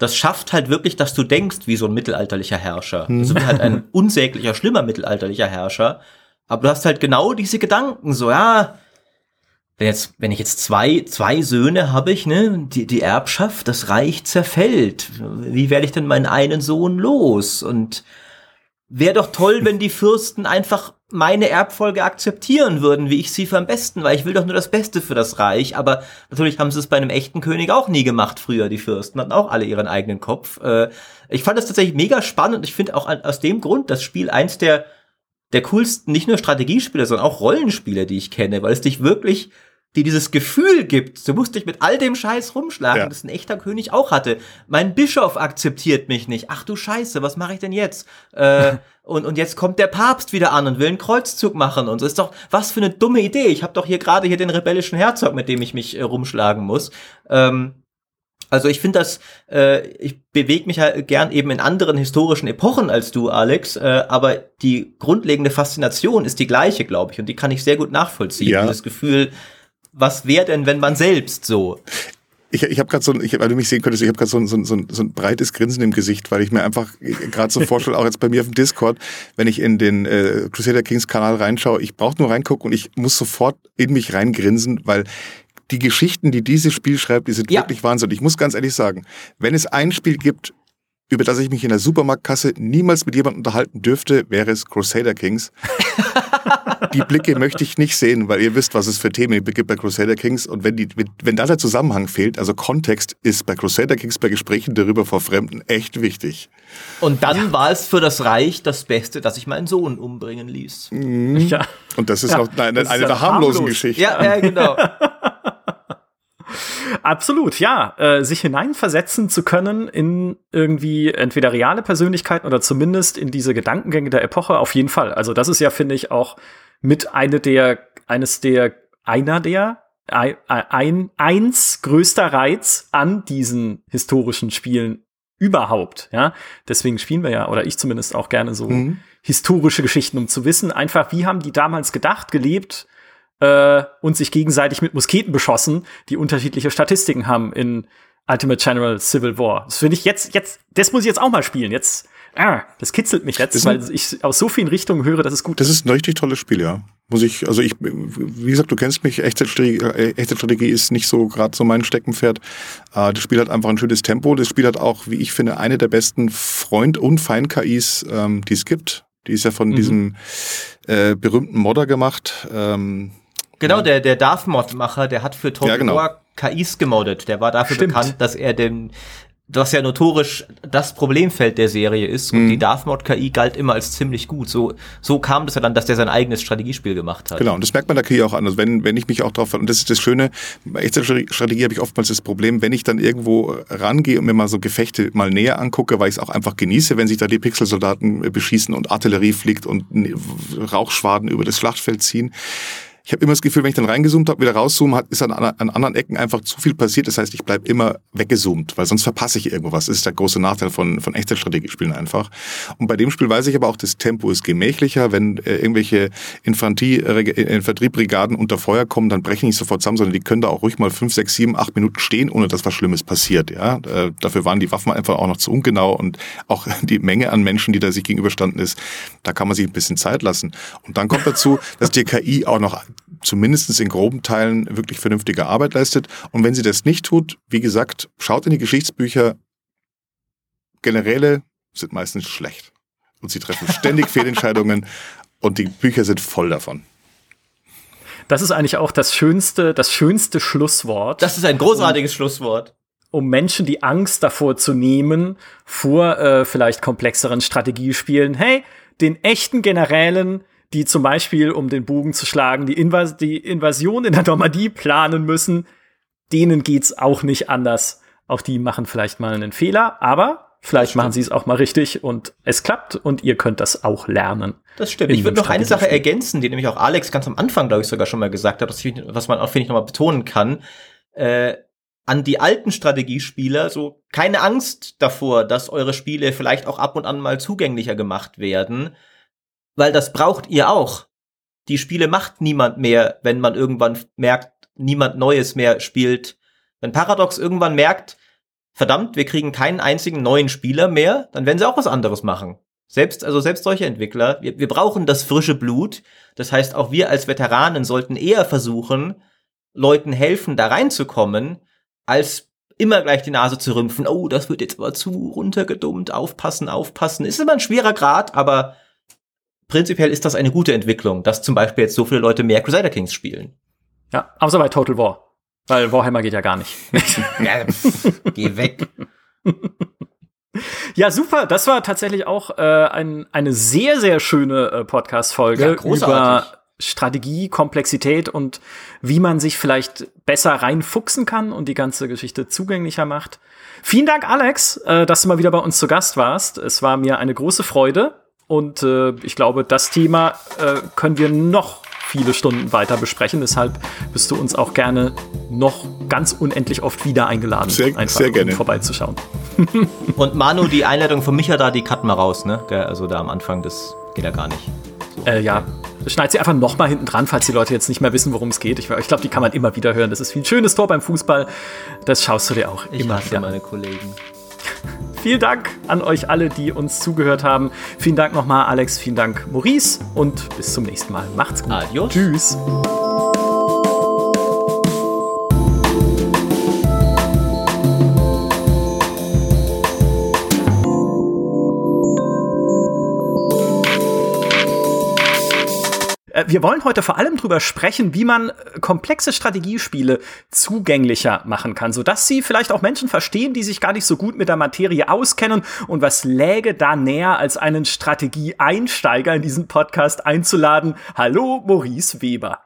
[SPEAKER 3] das schafft halt wirklich, dass du denkst wie so ein mittelalterlicher Herrscher. Hm. Also wie halt ein unsäglicher, schlimmer mittelalterlicher Herrscher. Aber du hast halt genau diese Gedanken, so, ja, wenn jetzt, wenn ich jetzt zwei, zwei Söhne habe ich, ne, die, die Erbschaft, das Reich zerfällt. Wie werde ich denn meinen einen Sohn los? Und wäre doch toll, wenn die Fürsten einfach meine Erbfolge akzeptieren würden, wie ich sie für am besten, weil ich will doch nur das Beste für das Reich. Aber natürlich haben sie es bei einem echten König auch nie gemacht früher. Die Fürsten hatten auch alle ihren eigenen Kopf. Äh, ich fand das tatsächlich mega spannend und ich finde auch aus dem Grund das Spiel eins der der coolsten, nicht nur Strategiespiele, sondern auch Rollenspiele, die ich kenne, weil es dich wirklich die dieses Gefühl gibt, du musst dich mit all dem Scheiß rumschlagen, ja. das ein echter König auch hatte. Mein Bischof akzeptiert mich nicht. Ach du Scheiße, was mache ich denn jetzt? Äh, und, und jetzt kommt der Papst wieder an und will einen Kreuzzug machen und so. Ist doch, was für eine dumme Idee. Ich habe doch hier gerade hier den rebellischen Herzog, mit dem ich mich äh, rumschlagen muss. Ähm, also ich finde das, äh, ich bewege mich halt gern eben in anderen historischen Epochen als du, Alex, äh, aber die grundlegende Faszination ist die gleiche, glaube ich, und die kann ich sehr gut nachvollziehen. Ja. Dieses Gefühl, was wäre denn, wenn man selbst so?
[SPEAKER 1] Ich, ich habe gerade so, ich, weil du mich sehen könntest, ich habe gerade so, so, so, so ein breites Grinsen im Gesicht, weil ich mir einfach gerade so vorstelle, auch jetzt bei mir auf dem Discord, wenn ich in den äh, Crusader Kings Kanal reinschaue, ich brauche nur reingucken und ich muss sofort in mich reingrinsen, weil die Geschichten, die dieses Spiel schreibt, die sind ja. wirklich Wahnsinn. Ich muss ganz ehrlich sagen, wenn es ein Spiel gibt, über das ich mich in der Supermarktkasse niemals mit jemandem unterhalten dürfte, wäre es Crusader Kings. die Blicke möchte ich nicht sehen, weil ihr wisst, was es für Themen gibt bei Crusader Kings. Und wenn, die, wenn da der Zusammenhang fehlt, also Kontext, ist bei Crusader Kings bei Gesprächen darüber vor Fremden echt wichtig.
[SPEAKER 3] Und dann ja. war es für das Reich das Beste, dass ich meinen Sohn umbringen ließ.
[SPEAKER 1] Mhm. Ja. Und das ist ja, noch eine, eine der harmlosen Geschichten.
[SPEAKER 3] Ja, ja, genau.
[SPEAKER 2] Absolut, ja. Äh, sich hineinversetzen zu können in irgendwie entweder reale Persönlichkeiten oder zumindest in diese Gedankengänge der Epoche, auf jeden Fall. Also das ist ja, finde ich, auch mit eine der, eines der, einer der, ein, ein, eins größter Reiz an diesen historischen Spielen überhaupt, ja. Deswegen spielen wir ja, oder ich zumindest auch gerne so mhm. historische Geschichten, um zu wissen, einfach, wie haben die damals gedacht, gelebt, äh, und sich gegenseitig mit Musketen beschossen, die unterschiedliche Statistiken haben in Ultimate General Civil War. Das finde ich jetzt, jetzt, das muss ich jetzt auch mal spielen. Jetzt, ah, das kitzelt mich jetzt, weil ich aus so vielen Richtungen höre, dass es gut
[SPEAKER 1] ist. Das ist ein richtig tolles Spiel, ja. Muss ich, also ich, wie gesagt, du kennst mich, Echtzeitstrategie, äh, Echtzeitstrategie ist nicht so gerade so mein Steckenpferd. Äh, das Spiel hat einfach ein schönes Tempo. Das Spiel hat auch, wie ich finde, eine der besten Freund- und Feind-KIs, ähm, die es gibt. Die ist ja von mhm. diesem äh, berühmten Modder gemacht. Ähm,
[SPEAKER 3] Genau, der, der Darth-Mod-Macher, der hat für Total ja, genau. War KIs gemoddet. Der war dafür Stimmt. bekannt, dass er den was ja notorisch das Problemfeld der Serie ist. Und mhm. die Darth Mod KI galt immer als ziemlich gut. So, so kam das ja dann, dass der sein eigenes Strategiespiel gemacht hat.
[SPEAKER 1] Genau, und das merkt man der KI auch an. Also wenn, wenn ich mich auch drauf, und das ist das Schöne, bei echter Strategie habe ich oftmals das Problem, wenn ich dann irgendwo rangehe und mir mal so Gefechte mal näher angucke, weil ich es auch einfach genieße, wenn sich da die Pixelsoldaten beschießen und Artillerie fliegt und Rauchschwaden über das Schlachtfeld ziehen ich habe immer das Gefühl, wenn ich dann reingezoomt habe, wieder rauszoome, hat, ist an, an anderen Ecken einfach zu viel passiert. Das heißt, ich bleib immer weggezoomt, weil sonst verpasse ich irgendwo was. Das ist der große Nachteil von, von Echtzeitstrategiespielen einfach. Und bei dem Spiel weiß ich aber auch, das Tempo ist gemächlicher. Wenn äh, irgendwelche äh, Infanteriebrigaden unter Feuer kommen, dann brechen die nicht sofort zusammen, sondern die können da auch ruhig mal fünf, sechs, sieben, acht Minuten stehen, ohne dass was Schlimmes passiert. Ja, äh, Dafür waren die Waffen einfach auch noch zu ungenau und auch die Menge an Menschen, die da sich gegenüberstanden ist, da kann man sich ein bisschen Zeit lassen. Und dann kommt dazu, dass die KI auch noch zumindest in groben Teilen wirklich vernünftige Arbeit leistet. Und wenn sie das nicht tut, wie gesagt, schaut in die Geschichtsbücher. Generäle sind meistens schlecht. Und sie treffen ständig Fehlentscheidungen. Und die Bücher sind voll davon.
[SPEAKER 2] Das ist eigentlich auch das schönste, das schönste Schlusswort.
[SPEAKER 3] Das ist ein großartiges um, Schlusswort.
[SPEAKER 2] Um Menschen die Angst davor zu nehmen, vor äh, vielleicht komplexeren Strategiespielen. Hey, den echten Generälen, die zum Beispiel, um den Bogen zu schlagen, die, Invas die Invasion in der Normandie planen müssen, denen geht's auch nicht anders. Auch die machen vielleicht mal einen Fehler, aber Vielleicht machen sie es auch mal richtig und es klappt und ihr könnt das auch lernen.
[SPEAKER 3] Das stimmt. Ich würde noch eine Sache ergänzen, die nämlich auch Alex ganz am Anfang, glaube ich, sogar schon mal gesagt hat, was man auch, finde ich, nochmal betonen kann. Äh, an die alten Strategiespieler, so keine Angst davor, dass eure Spiele vielleicht auch ab und an mal zugänglicher gemacht werden, weil das braucht ihr auch. Die Spiele macht niemand mehr, wenn man irgendwann merkt, niemand Neues mehr spielt. Wenn Paradox irgendwann merkt, verdammt, wir kriegen keinen einzigen neuen Spieler mehr, dann werden sie auch was anderes machen. Selbst, also selbst solche Entwickler, wir, wir brauchen das frische Blut. Das heißt, auch wir als Veteranen sollten eher versuchen, Leuten helfen, da reinzukommen, als immer gleich die Nase zu rümpfen. Oh, das wird jetzt aber zu runtergedummt. Aufpassen, aufpassen. Ist immer ein schwerer Grad, aber prinzipiell ist das eine gute Entwicklung, dass zum Beispiel jetzt so viele Leute mehr Crusader Kings spielen.
[SPEAKER 2] Ja, außer bei Total War. Weil Warhammer geht ja gar nicht.
[SPEAKER 3] ja, geh weg.
[SPEAKER 2] Ja, super. Das war tatsächlich auch äh, ein, eine sehr, sehr schöne äh, Podcast-Folge ja, über Strategie, Komplexität und wie man sich vielleicht besser reinfuchsen kann und die ganze Geschichte zugänglicher macht. Vielen Dank, Alex, äh, dass du mal wieder bei uns zu Gast warst. Es war mir eine große Freude und äh, ich glaube, das Thema äh, können wir noch viele Stunden weiter besprechen. Deshalb bist du uns auch gerne noch ganz unendlich oft wieder eingeladen,
[SPEAKER 1] sehr, einfach sehr gerne. Um
[SPEAKER 2] vorbeizuschauen.
[SPEAKER 3] Und Manu, die Einleitung von Micha da, die cutten wir raus, ne? Also da am Anfang, das geht ja gar nicht.
[SPEAKER 2] So. Äh, ja, schneid sie einfach noch mal hinten dran, falls die Leute jetzt nicht mehr wissen, worum es geht. Ich, ich glaube, die kann man immer wieder hören. Das ist wie ein schönes Tor beim Fußball. Das schaust du dir auch
[SPEAKER 3] ich
[SPEAKER 2] immer
[SPEAKER 3] hasse wieder. meine Kollegen.
[SPEAKER 2] Vielen Dank an euch alle, die uns zugehört haben. Vielen Dank nochmal, Alex. Vielen Dank, Maurice. Und bis zum nächsten Mal. Macht's gut.
[SPEAKER 3] Adios.
[SPEAKER 2] Tschüss. Wir wollen heute vor allem darüber sprechen, wie man äh, komplexe Strategiespiele zugänglicher machen kann, sodass sie vielleicht auch Menschen verstehen, die sich gar nicht so gut mit der Materie auskennen. Und was läge da näher, als einen Strategieeinsteiger in diesen Podcast einzuladen? Hallo, Maurice Weber.